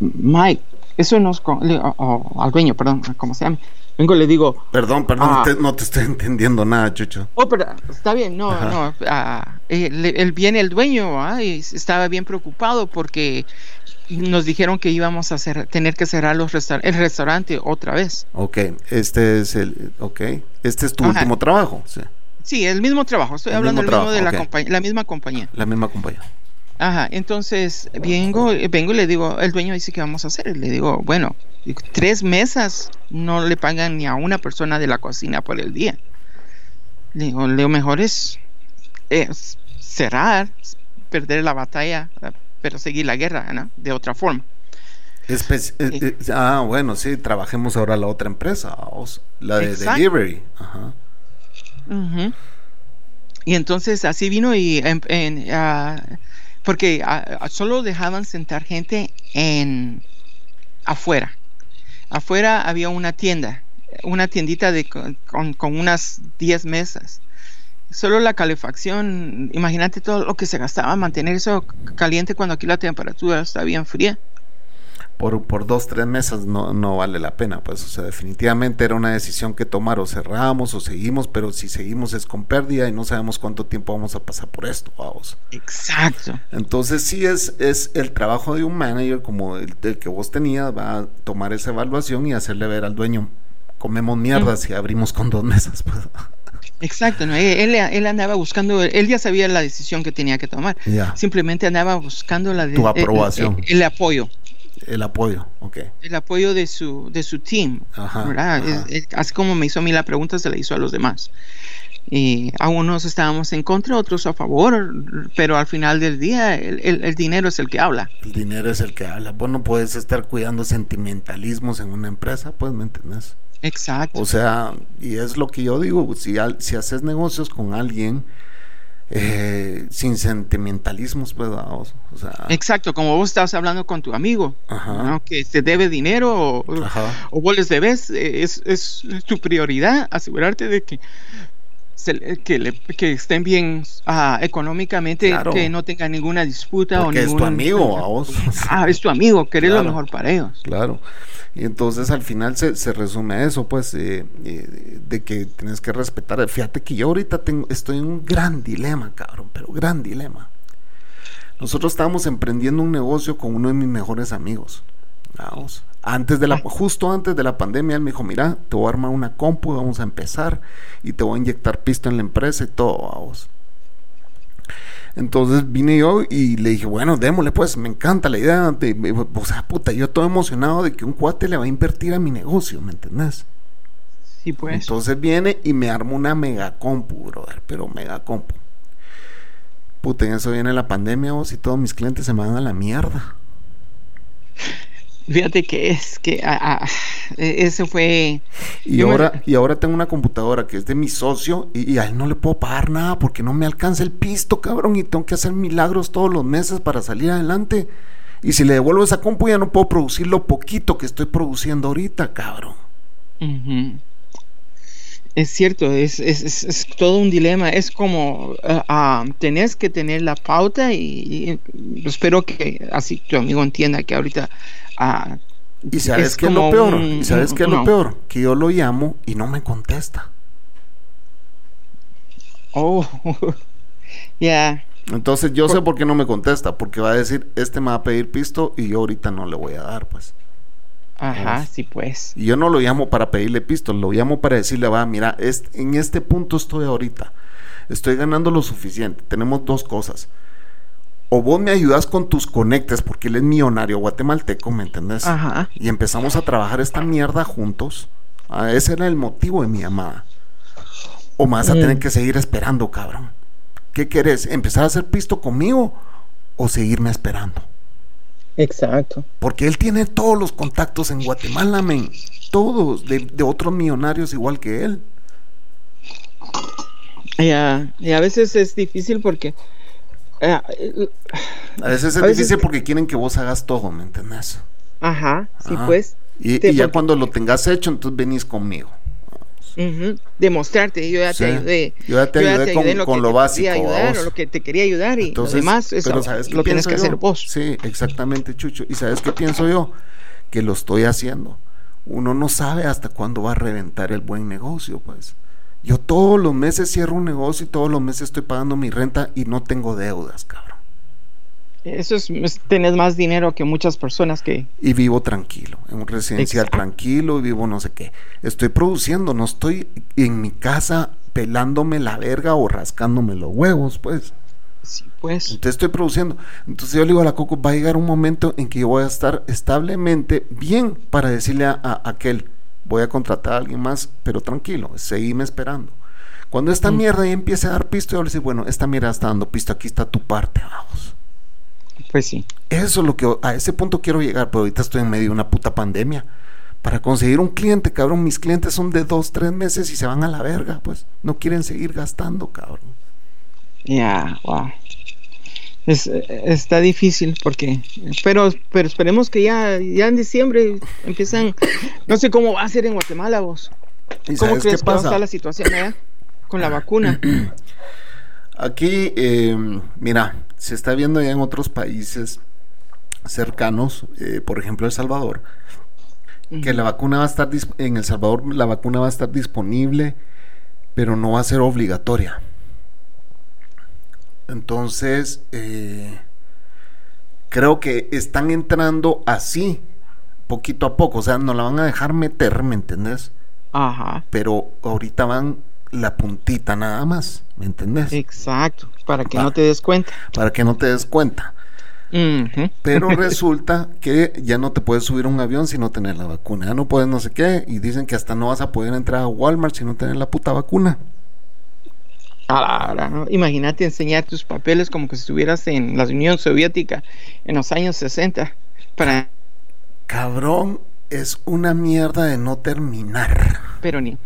Mike, eso no es al dueño, perdón, ¿cómo se llama? Vengo le digo. Perdón, perdón, ah, no te estoy entendiendo nada, Chucho. Oh, pero está bien, no, no. Ah, él, viene el dueño ah, y estaba bien preocupado porque nos dijeron que íbamos a hacer, tener que cerrar los el restaurante otra vez. Ok, este es el, ok, este es tu último trabajo. Sí. sí. el mismo trabajo, estoy hablando del mismo de la, la misma compañía. La misma compañía. Ajá, entonces vengo, vengo y le digo, el dueño dice que vamos a hacer. Le digo, bueno, tres mesas no le pagan ni a una persona de la cocina por el día. Le digo, lo mejor es, es cerrar, perder la batalla, pero seguir la guerra, ¿no? De otra forma. Eh, eh, ah, bueno, sí, trabajemos ahora la otra empresa, la de delivery. Ajá. Y entonces así vino y en, ah, porque ah, solo dejaban sentar gente en afuera. Afuera había una tienda, una tiendita de, con, con unas 10 mesas solo la calefacción, imagínate todo lo que se gastaba mantener eso caliente cuando aquí la temperatura está bien fría. Por, por dos, tres meses no, no vale la pena, pues, o sea, definitivamente era una decisión que tomar, o cerramos o seguimos, pero si seguimos es con pérdida y no sabemos cuánto tiempo vamos a pasar por esto, vamos. Exacto. Entonces sí es, es el trabajo de un manager como el, que vos tenías, va a tomar esa evaluación y hacerle ver al dueño, comemos mierda si abrimos con dos mesas, pues. Exacto, ¿no? él, él, andaba buscando, él ya sabía la decisión que tenía que tomar. Simplemente andaba buscando la tu aprobación. El, apoyo. El apoyo, ok. El apoyo de su, de su team. Ajá, así como me hizo a mí la pregunta, se la hizo a los demás. Y a unos estábamos en contra, otros a favor, pero al final del día el, el, dinero es el que habla. El dinero es el que habla. Vos no puedes estar cuidando sentimentalismos en una empresa, pues, ¿me entiendes? Exacto. O sea, y es lo que yo digo, si, si haces negocios con alguien eh, sin sentimentalismos, pues, o sea... Exacto, como vos estás hablando con tu amigo, que te debe dinero o, o vos les debes, eh, es, es, tu prioridad asegurarte de que que, que, estén bien ah, económicamente, que no tengan ninguna disputa o ningún, es tu amigo, a vos. Ah, es tu amigo, querés lo mejor para ellos. Claro. Y entonces al final se, se resume a eso, pues, eh, eh, de que tienes que respetar. Fíjate que yo ahorita tengo, estoy en un gran dilema, cabrón, pero gran dilema. Nosotros estábamos emprendiendo un negocio con uno de mis mejores amigos. Vamos. Antes de la, justo antes de la pandemia, él me dijo, mira, te voy a armar una compu, vamos a empezar y te voy a inyectar pisto en la empresa y todo, vamos. Entonces vine yo y le dije, bueno, démosle pues, me encanta la idea. De, o sea, puta, yo estoy emocionado de que un cuate le va a invertir a mi negocio, ¿me entendés? Sí, pues. Entonces viene y me arma una mega compu, brother, pero mega compu. Puta, en eso viene la pandemia, vos, y todos mis clientes se me van a la mierda. Fíjate que es que ah, ah, ese fue. Y ahora, y ahora tengo una computadora que es de mi socio y, y, a él no le puedo pagar nada porque no me alcanza el pisto, cabrón, y tengo que hacer milagros todos los meses para salir adelante. Y si le devuelvo esa compu ya no puedo producir lo poquito que estoy produciendo ahorita, cabrón. Es cierto, es, es, todo un dilema. Es como uh, tenés que tener la pauta y, espero que así tu amigo entienda que ahorita Ah, y sabes qué es lo peor, y sabes qué es lo peor, que yo lo llamo y no me contesta. Oh, ya. Entonces yo sé por qué no me contesta, porque va a decir, este me va a pedir pisto y yo ahorita no le voy a dar, pues. Ajá, sí, pues. Y yo no lo llamo para pedirle pisto, lo llamo para decirle, va, mira, en este punto estoy ahorita, estoy ganando lo suficiente, tenemos dos cosas o vos me ayudas con tus conectes, porque él es millonario guatemalteco, ¿me entendés? Ajá. Y empezamos a trabajar esta mierda juntos. Ah, ese era el motivo de mi llamada. O más a mm. tener que seguir esperando, cabrón. ¿Qué querés? ¿Empezar a hacer pisto conmigo o seguirme esperando? Exacto. Porque él tiene todos los contactos en Guatemala, men. Todos, de, otros millonarios igual que él. Ya, y a veces es difícil porque a veces es difícil porque quieren que vos hagas todo, ¿me entiendes? Ajá, sí, pues. Y, ya cuando lo tengas hecho, entonces venís conmigo. Demostrarte, yo ya te ayudé. Yo ya te ayudé, con, lo, básico. Ayudar, o lo que te quería ayudar y además eso lo tienes que hacer vos. Sí, exactamente, Chucho. ¿Y sabes qué pienso yo? Que lo estoy haciendo. Uno no sabe hasta cuándo va a reventar el buen negocio, pues. Yo todos los meses cierro un negocio y todos los meses estoy pagando mi renta y no tengo deudas, cabrón. Eso es, tener más dinero que muchas personas que... Y vivo tranquilo, en un residencial tranquilo y vivo no sé qué. Estoy produciendo, no estoy en mi casa pelándome la verga o rascándome los huevos, pues. Sí, pues. Entonces estoy produciendo. Entonces yo le digo a la Coco, va a llegar un momento en que yo voy a estar establemente bien para decirle a aquel, voy a contratar a alguien más, pero tranquilo, seguime esperando. Cuando esta mm. mierda ya empiece a dar pisto, yo le digo, bueno, esta mierda está dando pisto, aquí está tu parte, vamos. Pues sí. Eso es lo que a ese punto quiero llegar, pero ahorita estoy en medio de una puta pandemia. Para conseguir un cliente, cabrón, mis clientes son de dos, tres meses y se van a la verga, pues no quieren seguir gastando, cabrón. Ya, wow es, está difícil porque pero pero esperemos que ya ya en diciembre empiezan no sé cómo va a ser en Guatemala vos. Cómo crees que va a estar la situación allá con la vacuna aquí em, mira se está viendo ya en otros países cercanos eh, por ejemplo El Salvador que la vacuna va a estar en El Salvador la vacuna va a estar disponible pero no va a ser obligatoria entonces, eh, creo que están entrando así, poquito a poco. O sea, no la van a dejar meter, ¿me entendés? Ajá. Pero ahorita van la puntita nada más, ¿me entendés? Exacto, para que no te des cuenta. Para que no te des cuenta. Pero resulta que ya no te puedes subir a un avión si no tenés la vacuna. Ya no puedes no sé qué. Y dicen que hasta no vas a poder entrar a Walmart si no tenés la puta vacuna. Imagínate enseñar tus papeles como que estuvieras en la Unión Soviética en los años 60 para... Cabrón, es una mierda de no terminar. Pero ni...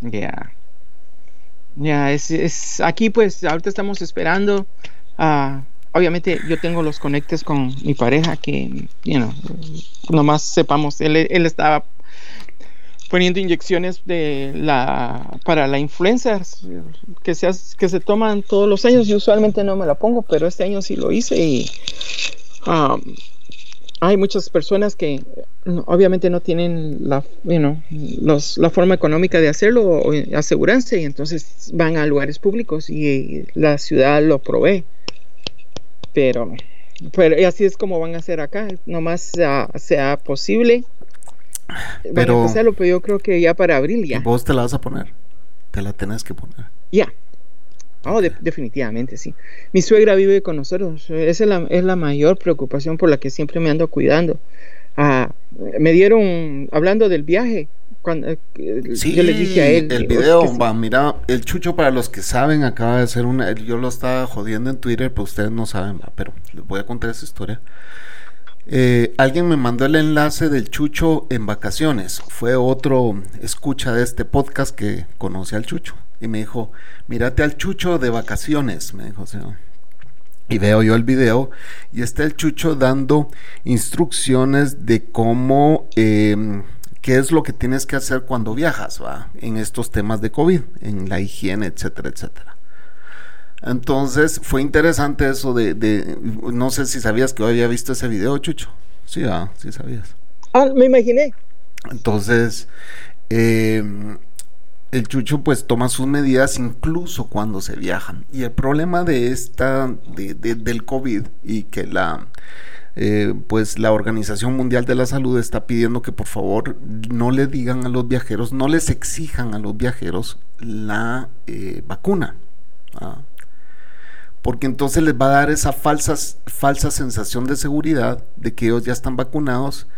Ya. Ya, es, Aquí pues ahorita estamos esperando. Uh, obviamente yo tengo los conectes con mi pareja que, you know, nomás sepamos, él, él estaba poniendo inyecciones de la para la influenza que se que se toman todos los años. Yo usualmente no me la pongo, pero este año sí lo hice y um, hay muchas personas que obviamente no tienen la, la forma económica de hacerlo o aseguranza y entonces van a lugares públicos y la ciudad lo provee. Pero, pero así es como van a hacer acá, nomás sea, sea posible pero, pero yo creo que ya para abril ya. Vos te la vas a poner. Te la tenés que poner. Ya. Oh, definitivamente, sí. Mi suegra vive con nosotros. Esa es la, es la mayor preocupación por la que siempre me ando cuidando. Ah, me dieron, hablando del viaje, cuando eh, yo le dije a él. El video, va, mira, el chucho para los que saben acaba de ser una. Yo lo estaba jodiendo en Twitter, pues ustedes no saben, va, pero les voy a contar esa historia. Eh, alguien me mandó el enlace del Chucho en vacaciones. Fue otro escucha de este podcast que conoce al Chucho. Y me dijo, mírate al Chucho de vacaciones. Me dijo, Y veo yo el video y está el Chucho dando instrucciones de cómo, em, qué es lo que tienes que hacer cuando viajas, ¿va? En estos temas de COVID, en la higiene, etcétera, etcétera. Entonces fue interesante eso de, no sé si sabías que había visto ese video, Chucho. Sí, ah, sí sabías. Ah, me imaginé. Entonces, em, el Chucho pues toma sus medidas incluso cuando se viajan. Y el problema de esta, de, del COVID y que la... Eh, pues la Organización Mundial de la Salud está pidiendo que por favor no le digan a los viajeros, no les exijan a los viajeros la eh, vacuna. ¿ah? Porque entonces les va a dar esa falsa, falsa sensación de seguridad de que ellos ya están vacunados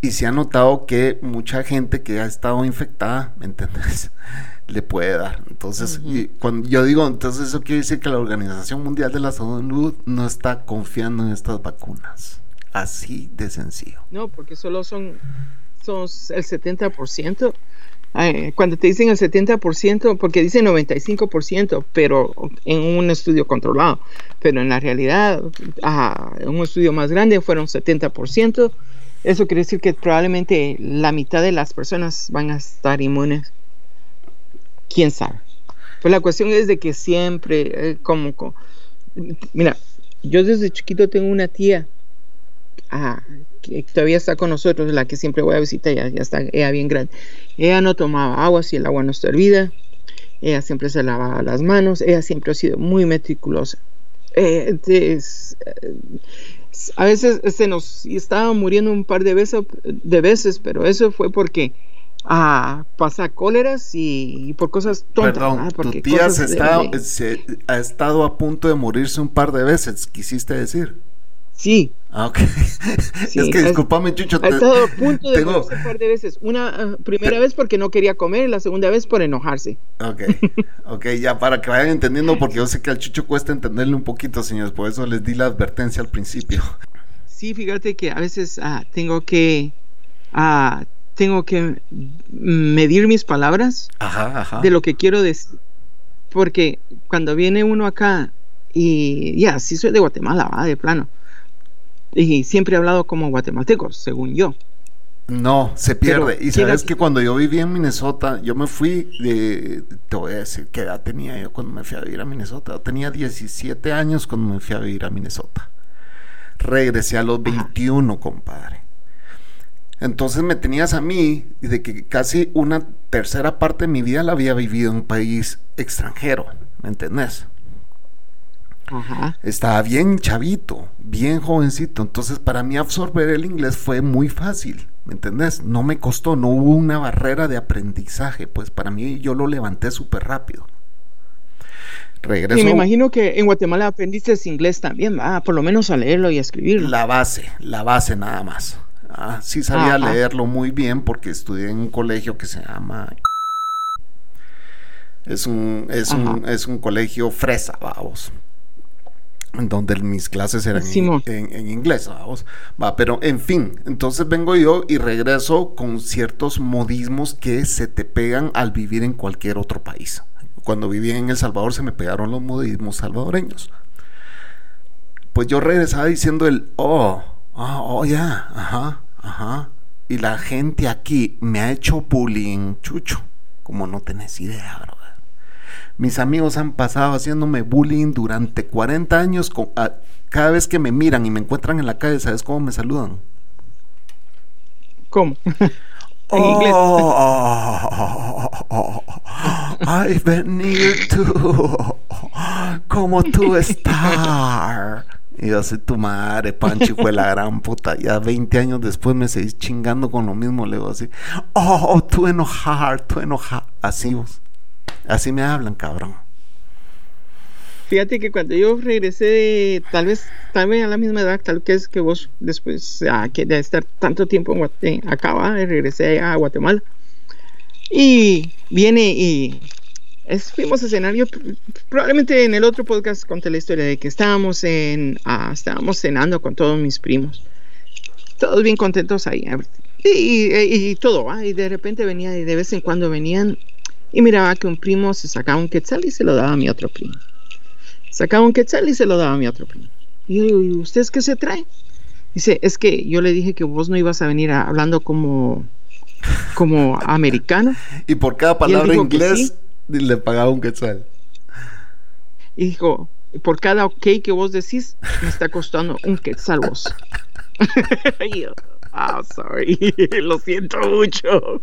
y se ha notado que mucha gente que ha estado infectada, ¿me entiendes? Le puede dar. Entonces, cuando yo digo, entonces eso quiere decir que la Organización Mundial de la Salud no está confiando en estas vacunas. Así de sencillo. No, porque solo son, son el 70% cuando te dicen el 70%, porque dicen 95%, pero en un estudio controlado, pero en la realidad, en un estudio más grande fueron 70%, eso quiere decir que probablemente la mitad de las personas van a estar inmunes. ¿Quién sabe? Pues la cuestión es de que siempre, eh, como, mira, yo desde chiquito tengo una tía que todavía está con nosotros, la que siempre voy a visitar, ya, ya está ella bien grande. Ella no tomaba agua si el agua no está hervida, ella siempre se lavaba las manos, ella siempre ha sido muy meticulosa. Eh, eh, a veces se nos estaba muriendo un par de veces, de veces pero eso fue porque ah, pasa cóleras y, por cosas tontas. Perdón, tu tía se, ha estado a punto de morirse un par de veces, quisiste decir. Sí. Ah, ok. es que discúlpame, Chucho. Ha estado a punto de tengo... un par de veces. Una ah, primera vez porque no quería comer y la segunda vez por enojarse. Ok, ok, ya para que vayan entendiendo, porque yo sé que al Chucho cuesta entenderle un poquito, señores, por eso les di la advertencia al principio. Sí, fíjate que a veces ah, tengo que tengo que medir mis palabras ajá, ajá. de lo que quiero decir. Porque cuando viene uno acá y ya, sí soy de Guatemala, va, de plano y siempre he hablado como guatemalteco, según yo. No, se pierde. y sabes que cuando yo vivía en Minnesota, yo me fui de, te voy a decir qué edad tenía yo cuando me fui a vivir a Minnesota. tenía 17 años cuando me fui a vivir a Minnesota. Regresé a los 21, compadre. Entonces me tenías a mí de que casi una tercera parte de mi vida la había vivido en un país extranjero, ¿me entendés? Estaba bien chavito, bien jovencito. Entonces, para mí absorber el inglés fue muy fácil. ¿Me entendés? No me costó, no hubo una barrera de aprendizaje. Pues para mí yo lo levanté súper rápido. Regreso. Y me imagino que en Guatemala aprendiste inglés también, va, por lo menos a leerlo y a escribirlo. La base, la base nada más. Ah, sí sabía leerlo muy bien porque estudié en un colegio que se llama es un, es un, es un colegio fresa, vamos donde mis clases eran en, inglés, vamos. Va, pero en fin, entonces vengo yo y regreso con ciertos modismos que se te pegan al vivir en cualquier otro país. Cuando viví en El Salvador se me pegaron los modismos salvadoreños. Pues yo regresaba diciendo el, oh, oh, oh, ya, ajá, ajá. Y la gente aquí me ha hecho bullying, chucho, como no tenés idea, bro. Mis amigos han pasado haciéndome bullying durante 40 años. Con, cada vez que me miran y me encuentran en la calle, ¿sabes cómo me saludan? ¿Cómo? en inglés. Oh, I've been near to. ¿Cómo tú estás? Y yo soy tu madre, Pancho, fue la gran puta. Ya 20 años después me seguís chingando con lo mismo. Le digo así, oh, tú enojar, tú enojar. Así vos. Así me hablan, cabrón. Fíjate que cuando yo regresé, tal vez, también a la misma edad, tal vez que vos, después ah, de estar tanto tiempo en acá, regresé a Guatemala. Y viene y es, fuimos a escenario, probablemente en el otro podcast conté la historia de que estábamos, en, ah, estábamos cenando con todos mis primos. todos bien contentos ahí. Y, y- y todo, ¿va? y de repente venía, y de vez en cuando venían, y miraba que un primo se sacaba un quetzal y se lo daba a mi otro primo. Sacaba un quetzal y se lo daba a mi otro primo. Y yo digo, ¿y ustedes qué se traen? Dice, es que yo le dije que vos no ibas a venir a- hablando como, como americano. Y por cada palabra inglés le pagaba un quetzal. Y dijo, por cada ok que vos decís, me está costando un quetzal vos. Y yo, ah, sorry, lo siento mucho.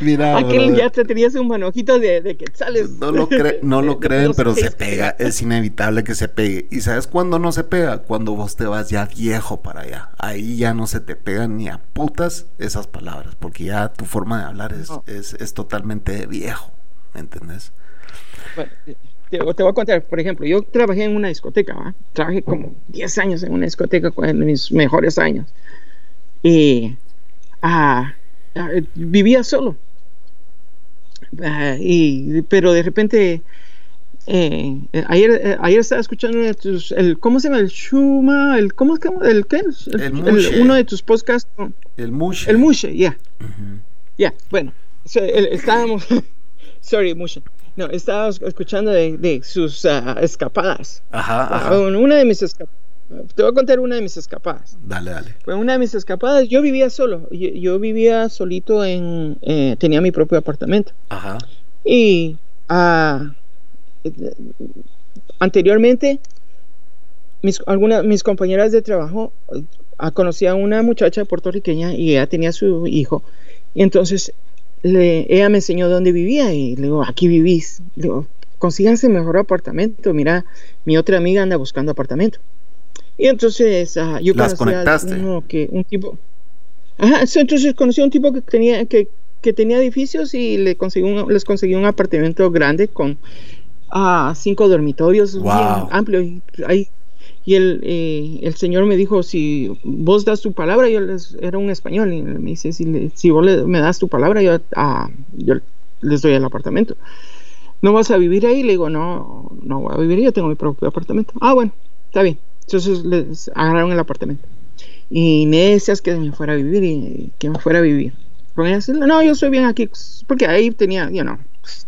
Mira, Aquel brother, ya te tenías un manojito de, de quetzales. no lo, cre- no lo creen, pero se pega. Es inevitable que se pegue. ¿Y sabes cuándo no se pega? Cuando vos te vas ya viejo para allá. Ahí ya no se te pegan ni a putas esas palabras, porque ya tu forma de hablar es, No. es, es totalmente de viejo. ¿Me entendés? Bueno, te, te voy a contar, por ejemplo, yo trabajé en una discoteca, ¿va? Trabajé como 10 años en una discoteca en mis mejores años. Y ah, vivía solo. Ah, y, pero de repente, eh, eh, ayer, eh, ayer estaba escuchando de tus, el, ¿cómo se llama? El Shuma, el, ¿cómo, cómo, el, qué? El Mushe. uno de tus podcasts, El mush. el Mushe, ya. Ujú. Ya, bueno, so, el- estábamos, sorry, mucho. No, estábamos escuchando de, de sus ah, escapadas. Ajá, Ah, ajá. una de mis escapadas. Te voy a contar una de mis escapadas. Dale, dale. Pues una de mis escapadas, yo vivía solo. Yo, yo vivía solito en. eh, tenía mi propio apartamento. Ajá. Y ah, anteriormente, mis, algunas, mis compañeras de trabajo ah, conocía a una muchacha puertorriqueña y ella tenía su hijo. Y entonces le, ella me enseñó dónde vivía y le digo, aquí vivís. Le digo, consíganse mejor apartamento. Mira, mi otra amiga anda buscando apartamento. Y entonces ah, yo Las conectaste. uno que, un tipo. Ajá, entonces conocí a un tipo que tenía, que, que tenía edificios y le conseguí un- les conseguí un apartamento grande con ah, cinco dormitorios Wow. bien amplio. Y, ahí- y el, eh, el señor me dijo, si vos das tu palabra, yo les, era un español, y me dice, si, le- si vos le- me das tu palabra, yo, ah, yo les doy el apartamento. ¿No vas a vivir ahí? Le digo, no, no voy a vivir, yo tengo mi propio apartamento. Ah, bueno, está bien. Entonces les agarraron el apartamento. Y necias que me fuera a vivir y que me fuera a vivir. No, yo soy bien aquí, porque ahí tenía, yo no,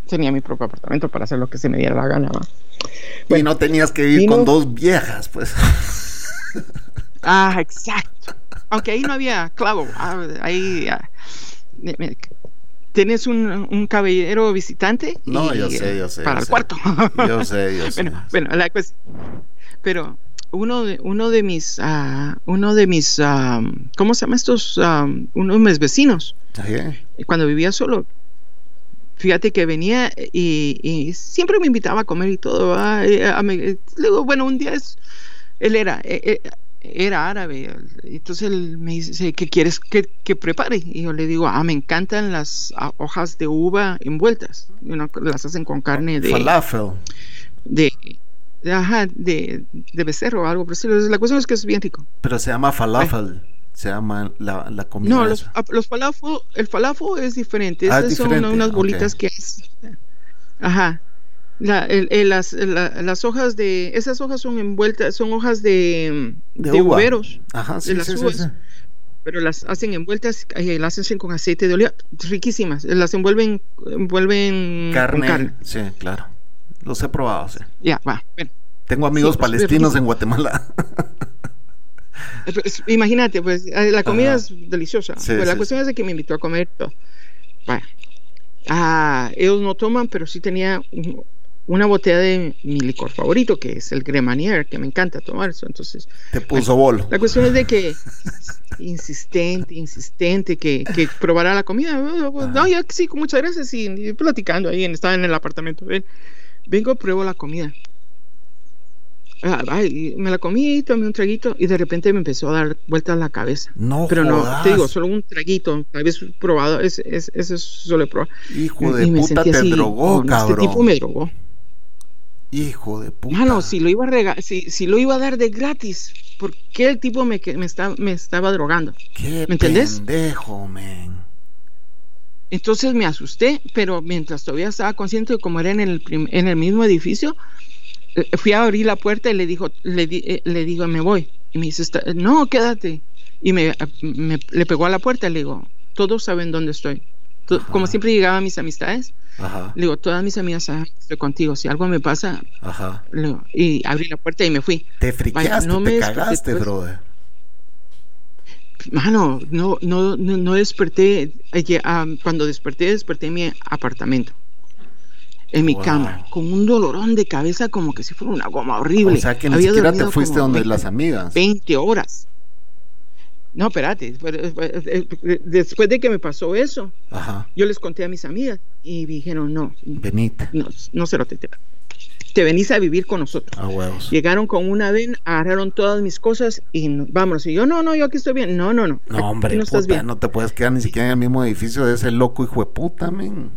tenía mi propio apartamento para hacer lo que se me diera la gana. ¿va? y Bueno, no tenías que vivir vino- con dos viejas, pues. Ah, exacto. Aunque ahí no había clavo. ah, ahí ah, tienes un, un caballero visitante. No, y, yo sé, yo sé, Para yo el sé. cuarto. Yo sé, yo sé. bueno, bueno, la cuestión. Pero uno de, uno de mis, ah, uno de mis, ah, ¿cómo se llama estos? ah, uno de mis vecinos, Ajá. cuando vivía solo, fíjate que venía y, y siempre me invitaba a comer y todo. Y, ah, me- luego, bueno, un día es, él era, eh, eh, era árabe, entonces él me dice, ¿qué quieres que, que prepare? Y yo le digo, ah, me encantan las ah, hojas de uva envueltas, you know, las hacen con carne de Falafel. de, ajá, de, de becerro o algo el estilo. La cuestión es que es bien rico. Pero se llama falafel. Se llama la, la comida. No, los, los falafel, el falafel es diferente. Ah, es son unas bolitas que es. Ajá. La, el- el- las, la- las hojas de. Esas hojas son envueltas, son hojas de, De de, uva. uveros, Ajá, sí, de las sí, sí, uvas. sí. pero las hacen envueltas y las hacen con aceite de oliva. Riquísimas. Las envuelven, envuelven Carne. con carne. Sí, claro. Los he probado, sí. Ya, va. Bueno. Tengo amigos Sí, pues, palestinos en Guatemala. Imagínate, pues eh, la comida Ajá. es deliciosa. Sí, pues la sí, cuestión es de que me invitó a comer todo. Vaya. Ah, ellos no toman, pero sí tenía un- una botella de mi licor favorito, que es el Gremanier, que me encanta tomar eso. Entonces, Te puso bolo. la cuestión es de que insistente, insistente, que, que probara la comida. No, ya que sí, muchas gracias. Y, y platicando ahí, en- estaba en el apartamento. Ven, vengo, pruebo la comida. Ah, ay, me la comí, tomé un traguito y de repente me empezó a dar vueltas la cabeza. No Pero no, te digo, solo un traguito. Tal vez probado, es, es, ese solo he probado. Hijo de Y puta, te así, drogó, "Oh, no, cabrón. Este tipo me drogó. Hijo de puta. Mano, si lo iba a rega si, si lo iba a dar de gratis, ¿por qué el tipo me, que- me, está, me estaba drogando? Qué ¿Me entendés? pendejo, men. Entonces me asusté, pero mientras todavía estaba consciente de cómo era en el, en el mismo edificio, eh, fui a abrir la puerta y le dijo, le, di- eh, le digo, me voy. Y me dice, "Está- no, quédate. Y me, me- le pegó a la puerta, le digo, todos saben dónde estoy. Ajá. Como siempre llegaban mis amistades, Ajá, le digo, todas mis amigas saben que estoy contigo. Si algo me pasa, ajá. le digo, y abrí la puerta y me fui. Te friqueaste, no me te desperté, cagaste, pues. brother. Mano, no, no, no, no desperté. eh, ah, cuando desperté, desperté en mi apartamento. En mi Wow. cama, con un dolorón de cabeza como que si fuera una goma horrible. O sea que ni Había siquiera te fuiste donde 20 las amigas. 20 horas. No, espérate. eh, eh, Después de que me pasó eso, Ajá. yo les conté a mis amigas y dijeron, no, Venite. no, no se lo te, te, venís a vivir con nosotros. A huevos. Llegaron con una ven, agarraron todas mis cosas y no- vámonos. Y yo, no, no, yo aquí estoy bien. No, no, no. No, hombre, no estás puta, bien. no te puedes quedar ni siquiera en el mismo edificio de ese loco hijo de puta, men.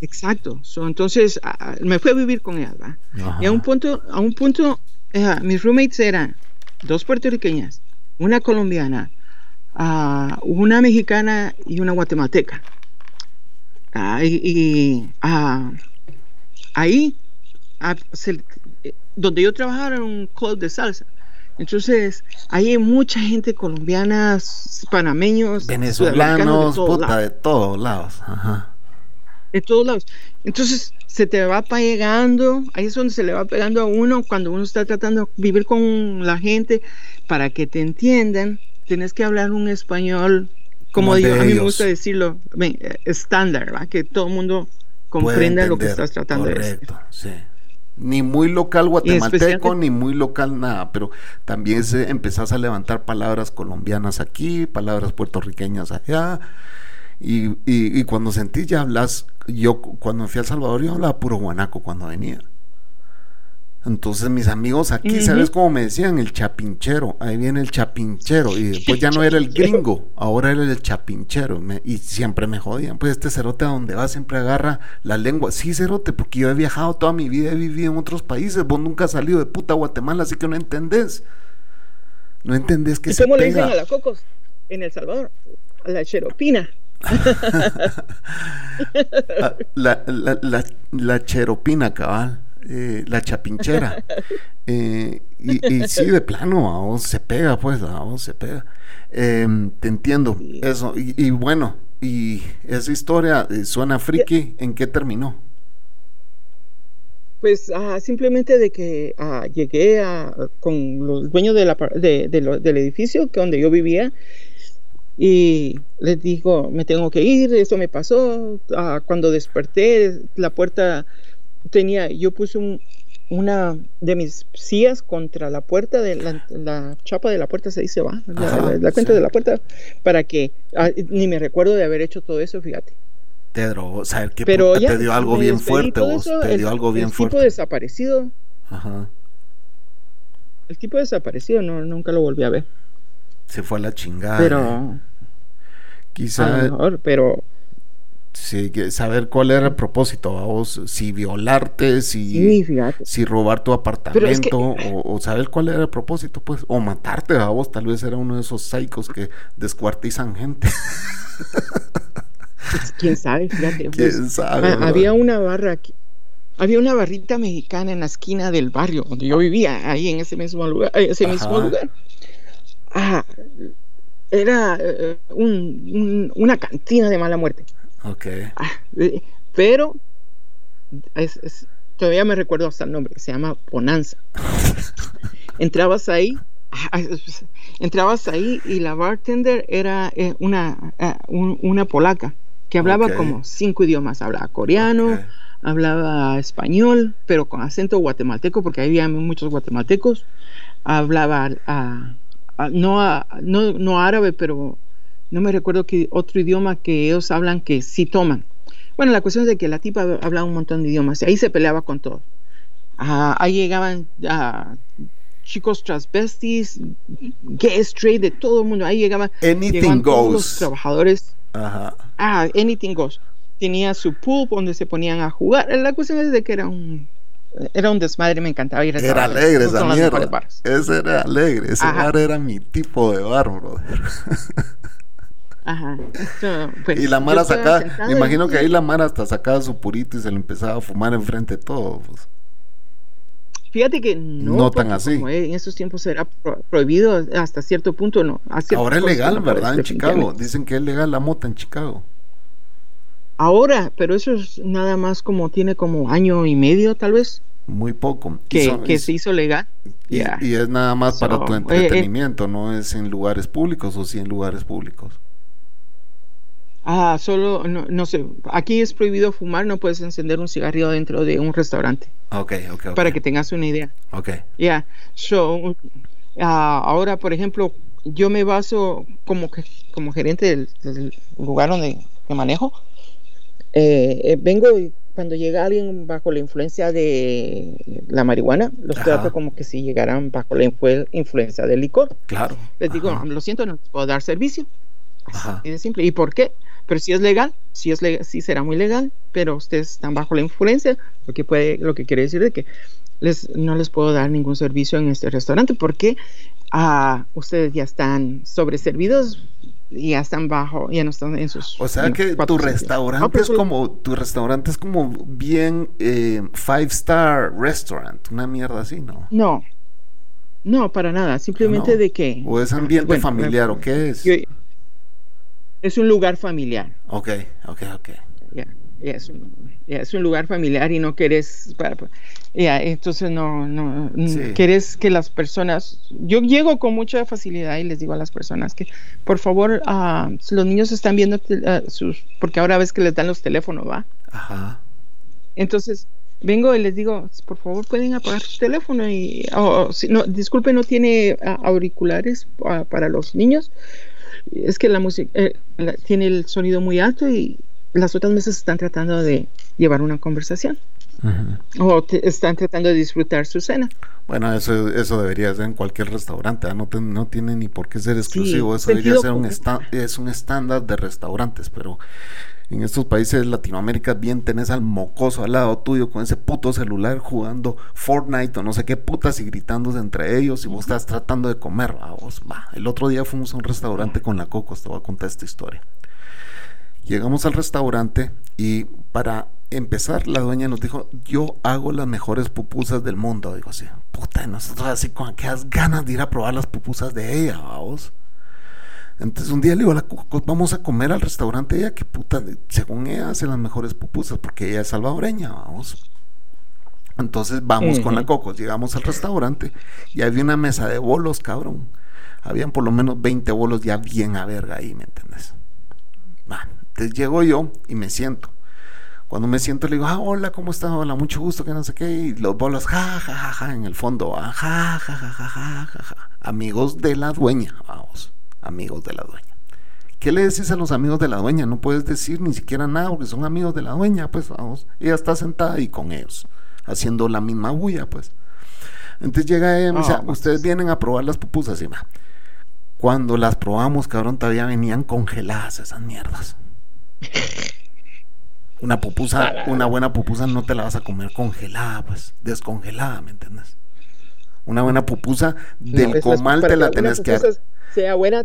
Exacto. So, entonces a- me fui a vivir con ella. ¿va? Ajá. Y a un punto, a un punto, eh, mis roommates eran dos puertorriqueñas, una colombiana, ah, una mexicana y una guatemalteca. Ah, y y, ah, ahí, se- eh, donde yo trabajaba era un club de salsa. Entonces, ahí hay mucha gente colombiana, panameños, Venezolanos, de puta, lados de todos lados. Ajá. de todos lados. Entonces se te va pegando, ahí es donde se le va pegando a uno cuando uno está tratando de vivir con la gente para que te entiendan. Tienes que hablar un español, como, Como digo, a mí me gusta decirlo, eh, estándar, que todo el mundo comprenda lo que estás tratando de decir. Correcto, sí. Ni muy local guatemalteco, ni muy local nada, pero también se, empezás a levantar palabras colombianas aquí, palabras puertorriqueñas allá. Y, y, y cuando sentís ya hablas, yo cu- cuando fui a El Salvador yo hablaba puro guanaco cuando venía. Entonces mis amigos aquí. ¿sabes cómo me decían? El chapinchero, ahí viene el chapinchero. Y después ya no era el gringo, ahora era el chapinchero. Me- y siempre me jodían, pues este cerote a donde va siempre agarra la lengua. Sí, cerote, porque yo he viajado toda mi vida, he vivido en otros países. Vos nunca has salido de puta Guatemala, así que no entendés. No entendés que ¿Y se cómo le dicen pega. a la cocos en El Salvador? A la cheropina. La, la, la, la cheropina, cabal. Eh, la chapinchera. Eh, y, y sí, de plano, a se pega, pues, a se pega. Em, te entiendo, eso. Y, y bueno, y esa historia eh, suena friki. ¿En qué terminó? Pues ah, simplemente de que ah, llegué a, con los dueños de la par- de- de lo- del edificio que donde yo vivía y les digo, me tengo que ir, eso me pasó. Ah, cuando desperté, la puerta tenía, yo puse un- una de mis sillas contra la puerta, de la, la chapa de la puerta se dice, va, la, Ajá, la- la cuenta sí. de la puerta, para que, ah, ni me recuerdo de haber hecho todo eso, fíjate. Te drogó, saber qué Pero ya te dio algo bien fuerte, vos. eso, Te el- dio algo bien el fuerte. tipo desaparecido, Ajá. el tipo desaparecido, no, nunca lo volví a ver. Se fue a la chingada. pero eh. a lo mejor, pero sí, saber cuál era el propósito, ¿a vos, si violarte, si, sí, si robar tu Pero es que- apartamento, o, o saber cuál era el propósito, pues, o matarte a vos, tal vez era uno de esos psicos que descuartizan gente. Pues, quién sabe, fíjate. pues, ¿Quién sabe? ah, había una barra aquí. Había una barrita mexicana en la esquina del barrio donde yo vivía, ahí en ese mismo lugar. Ese mismo lugar. Ah, era eh, un- un- una cantina de mala muerte. Ok. Eh, pero es- es- todavía me recuerdo hasta el nombre, se llama Bonanza. entrabas ahí, ah, entrabas ahí y la bartender era eh, una, un- una polaca que hablaba como cinco idiomas, hablaba coreano, hablaba español, pero con acento guatemalteco, porque había muchos guatemaltecos, hablaba ah, ah, no, ah, no, no árabe, pero no me recuerdo que otro idioma que ellos hablan que sí toman. Bueno, la cuestión es de que la tipa hablaba un montón de idiomas, y ahí se peleaba con todo. Ah, ahí llegaban ah, chicos transvestis, gay, straight, de todo el mundo, ahí llegaban, Anything llegaban todos los goes. trabajadores Ajá. Ah, Anything Goes. Tenía su pool donde se ponían a jugar. La cuestión es de que era un era un desmadre, me encantaba ir a Era alegre esa mierda. Ese era alegre. Ese Ajá. bar era mi tipo de bar, brother. Ajá. Pues, Y la Mara sacaba, me imagino que ahí la Mara hasta sacaba su purito y se le empezaba a fumar enfrente de todo. pues. Fíjate que no, No tan así. En estos tiempos era pro- prohibido hasta cierto punto, no. Ahora es legal, ¿verdad? En. Chicago. Dicen que es legal la mota en Chicago. Ahora, pero eso es nada más como tiene como año y medio tal vez Muy poco. Que, son- que y- se hizo legal. y, es nada más para tu eh, eh. entretenimiento, no es en lugares públicos o sí en lugares públicos. Ah, solo, no, no sé, aquí es prohibido fumar, no puedes encender un cigarrillo dentro de un restaurante, Ok, ok, ok. para que tengas una idea. Ok. Ya, so, ah, ahora, por ejemplo, yo me baso como, que- como gerente del, del lugar donde manejo. eh, eh, vengo y cuando llega alguien bajo la influencia de la marihuana, los Ajá. trato como que si llegaran bajo la influ- influencia del licor. Claro. Les digo, lo siento, no les puedo dar servicio. Ajá. Así de simple. ¿Y por qué? Pero si es legal, si es legal, sí será muy legal, pero ustedes están bajo la influencia, lo que puede, lo que quiere decir de que les, no les puedo dar ningún servicio en este restaurante porque ah, ustedes ya están sobreservidos y ya están bajo, ya no están en sus. O sea que tu restaurante es solo- como tu restaurante es como bien eh, five star restaurant, una mierda así, ¿no? No, no, para nada, simplemente No. de que. O es ambiente Bueno, familiar o qué es? yo- es un lugar familiar. Ok, ok, ok. Ya, ya es, un, ya es un lugar familiar y no para, ya, entonces no, no, mm, Sí. quieres que las personas, yo llego con mucha facilidad y les digo a las personas que por favor, si los niños están viendo ah, sus, porque ahora ves que les dan los teléfonos, ¿va? Ajá. Entonces vengo y les digo, por favor pueden apagar su teléfono y, o- o si no, disculpe, no tiene ah, auriculares para los niños, es que la música eh, la- tiene el sonido muy alto y las otras mesas están tratando de llevar una conversación o te- están tratando de disfrutar su cena. Bueno, eso, eso debería ser en cualquier restaurante, ¿ah? no, te- no tiene ni por qué ser exclusivo, eso debería ser un, esta- es un estándar de restaurantes, pero en estos países de Latinoamérica bien tenés al mocoso al lado tuyo con ese puto celular jugando Fortnite o no sé qué putas y gritándose entre ellos y vos estás tratando de comer, ¿va? Vos, va. El otro día fuimos a un restaurante con la Coco, te voy a contar esta historia. Llegamos al restaurante y para empezar la dueña nos dijo, yo hago las mejores pupusas del mundo. Digo así, puta, y nosotros así con aquellas ganas de ir a probar las pupusas de ella, vamos. Entonces un día le digo, a la Coco, vamos a comer al restaurante ella, que puta, según ella hace las mejores pupusas, porque ella es salvadoreña, vamos. Entonces vamos con la Ujú. Coco, llegamos al restaurante y había una mesa de bolos, cabrón. Habían por lo menos 20 bolos ya bien a verga ahí, ¿me entiendes? Va, entonces llego yo y me siento. Cuando me siento le digo, ah, hola, ¿cómo estás? Hola, mucho gusto, que no sé qué. Y los bolos, ja, ja, ja, ja, en el fondo, ja, ja, ja, ja, ja, ja, ja. Amigos de la dueña, vamos, amigos de la dueña. ¿Qué le decís a los amigos de la dueña? No puedes decir ni siquiera nada porque son amigos de la dueña, pues vamos. Ella está sentada ahí con ellos, haciendo la misma bulla, pues. Entonces llega ella y me dice, pues. ustedes vienen a probar las pupusas, y va. Cuando las probamos, cabrón, todavía venían congeladas esas mierdas. Una pupusa, una buena pupusa no te la vas a comer congelada, pues, descongelada, ¿me entiendes? Una buena pupusa del No, comal te la tenés que pupusa sea buena,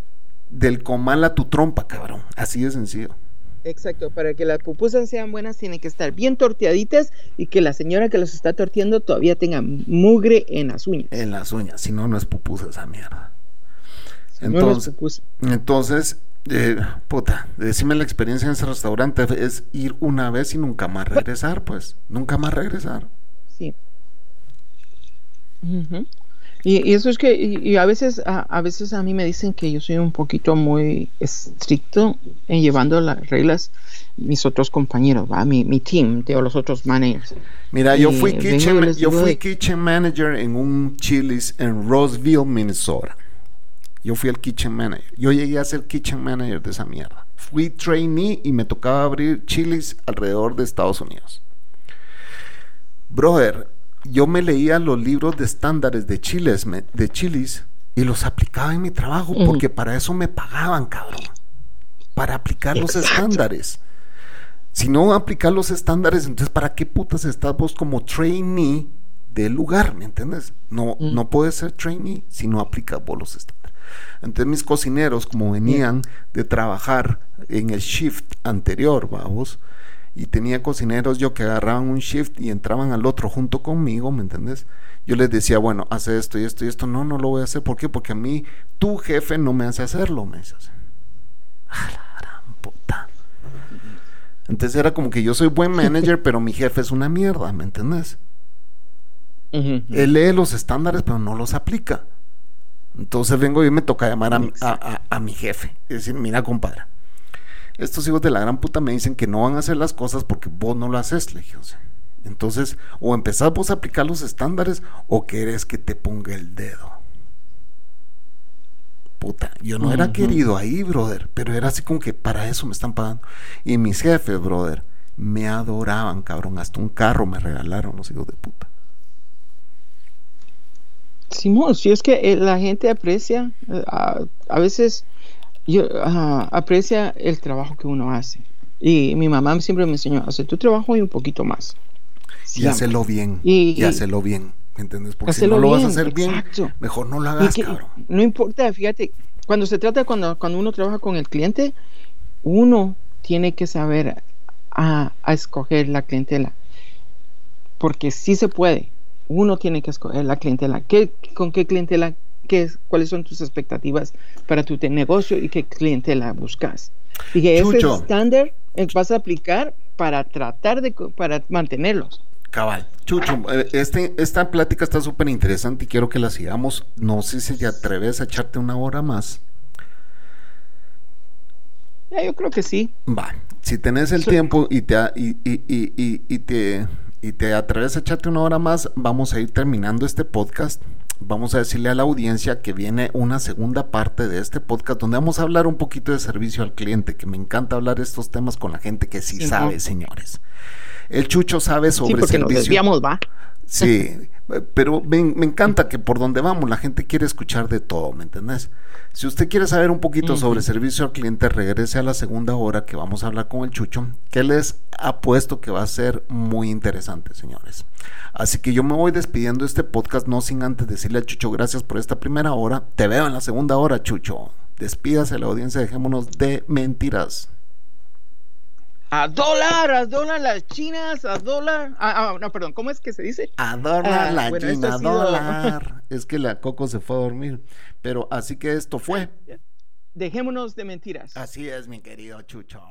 del comal a tu trompa, cabrón. Así de sencillo. exacto, para que las pupusas sean buenas tienen que estar bien torteaditas y que la señora que los está torteando todavía tenga mugre en las uñas. En las uñas, si no, no es pupusa esa mierda. Entonces, entonces eh, puta, decime la experiencia en ese restaurante es ir una vez y nunca más regresar, pues, nunca más regresar. Sí. Y, y eso es que, y, y a veces, a, a veces a mí me dicen que yo soy un poquito muy estricto en llevando las reglas mis otros compañeros, ¿va? Mi, mi team, de los otros managers. Mira, yo Y fui kitchen, yo fui de- kitchen manager en un Chili's en Roseville, Minnesota. Yo fui el kitchen manager. Yo llegué a ser kitchen manager de esa mierda. Fui trainee y me tocaba abrir Chili's alrededor de Estados Unidos. Brother, yo me leía los libros de estándares de Chiles, me- de Chili's y los aplicaba en mi trabajo porque para eso me pagaban, cabrón. Para aplicar los estándares. Si no aplicar los estándares, entonces ¿para qué putas estás vos como trainee del lugar? ¿Me entiendes? No, Mm. no puedes ser trainee si no aplicas vos los estándares. Entonces mis cocineros, como venían de trabajar en el shift anterior, vamos, y tenía cocineros yo que agarraban un shift y entraban al otro junto conmigo, ¿me entendés? Yo les decía, bueno, hace esto y esto y esto. No, no lo voy a hacer. ¿Por qué? Porque a mí tu jefe no me hace hacerlo, me dice. A la gran puta. Entonces era como que yo soy buen manager, pero mi jefe es una mierda, ¿me entendés? Él lee los estándares, pero no los aplica. Entonces vengo y me toca llamar a, mi jefe y decir, mira compadre, estos hijos de la gran puta me dicen que no van a hacer las cosas porque vos no lo haces, le dije, entonces, o empezás vos a aplicar los estándares o querés que te ponga el dedo. Puta, yo no era querido ahí, brother, pero era así como que para eso me están pagando. Y mis jefes, brother, me adoraban, cabrón, hasta un carro me regalaron los hijos de puta. Simón, si es que eh, la gente aprecia, eh, a, veces yo, aprecia el trabajo que uno hace. Y mi mamá siempre me enseñó, hacer tu trabajo y un poquito más. Y hacerlo bien. Y, hacerlo bien. ¿Me entiendes? Porque si no lo vas a hacer bien, mejor no lo hagas, cabrón. No importa, fíjate, cuando se trata, cuando, cuando uno trabaja con el cliente, uno tiene que saber a, a escoger la clientela. Porque sí se puede uno tiene que escoger la clientela. ¿Qué, ¿Con qué clientela? Qué, ¿Cuáles son tus expectativas para tu negocio y qué clientela buscas? Y que ese estándar eh, vas a aplicar para tratar de para mantenerlos. Cabal. Chucho, eh, este, esta plática está súper interesante y quiero que la sigamos. No sé si te atreves a echarte una hora más. Ya, yo creo que sí. Va, si tenés el tiempo y te, y, y, y, te y te atreves a echarte una hora más, vamos a ir terminando este podcast. Vamos a decirle a la audiencia que viene una segunda parte de este podcast donde vamos a hablar un poquito de servicio al cliente, que me encanta hablar estos temas con la gente que sí, sabe, señores. El Chucho sabe sobre sí, porque servicio. Nos desviamos, va. Sí, pero me, encanta que por donde vamos la gente quiere escuchar de todo, ¿me entendés? Si usted quiere saber un poquito sobre servicio al cliente, regrese a la segunda hora que vamos a hablar con el Chucho, que les apuesto que va a ser muy interesante, señores. Así que yo me voy despidiendo de este podcast, no sin antes decirle al Chucho gracias por esta primera hora. Te veo en la segunda hora, Chucho. Despídase la audiencia, dejémonos de mentiras a dólar, a dólar las chinas, a dólar. Ah, ah, no, perdón, ¿cómo es que se dice? A dólar ah, la china, a dólar. es que la Coco se fue a dormir. Pero así que esto fue. Dejémonos de mentiras. Así es, mi querido Chucho.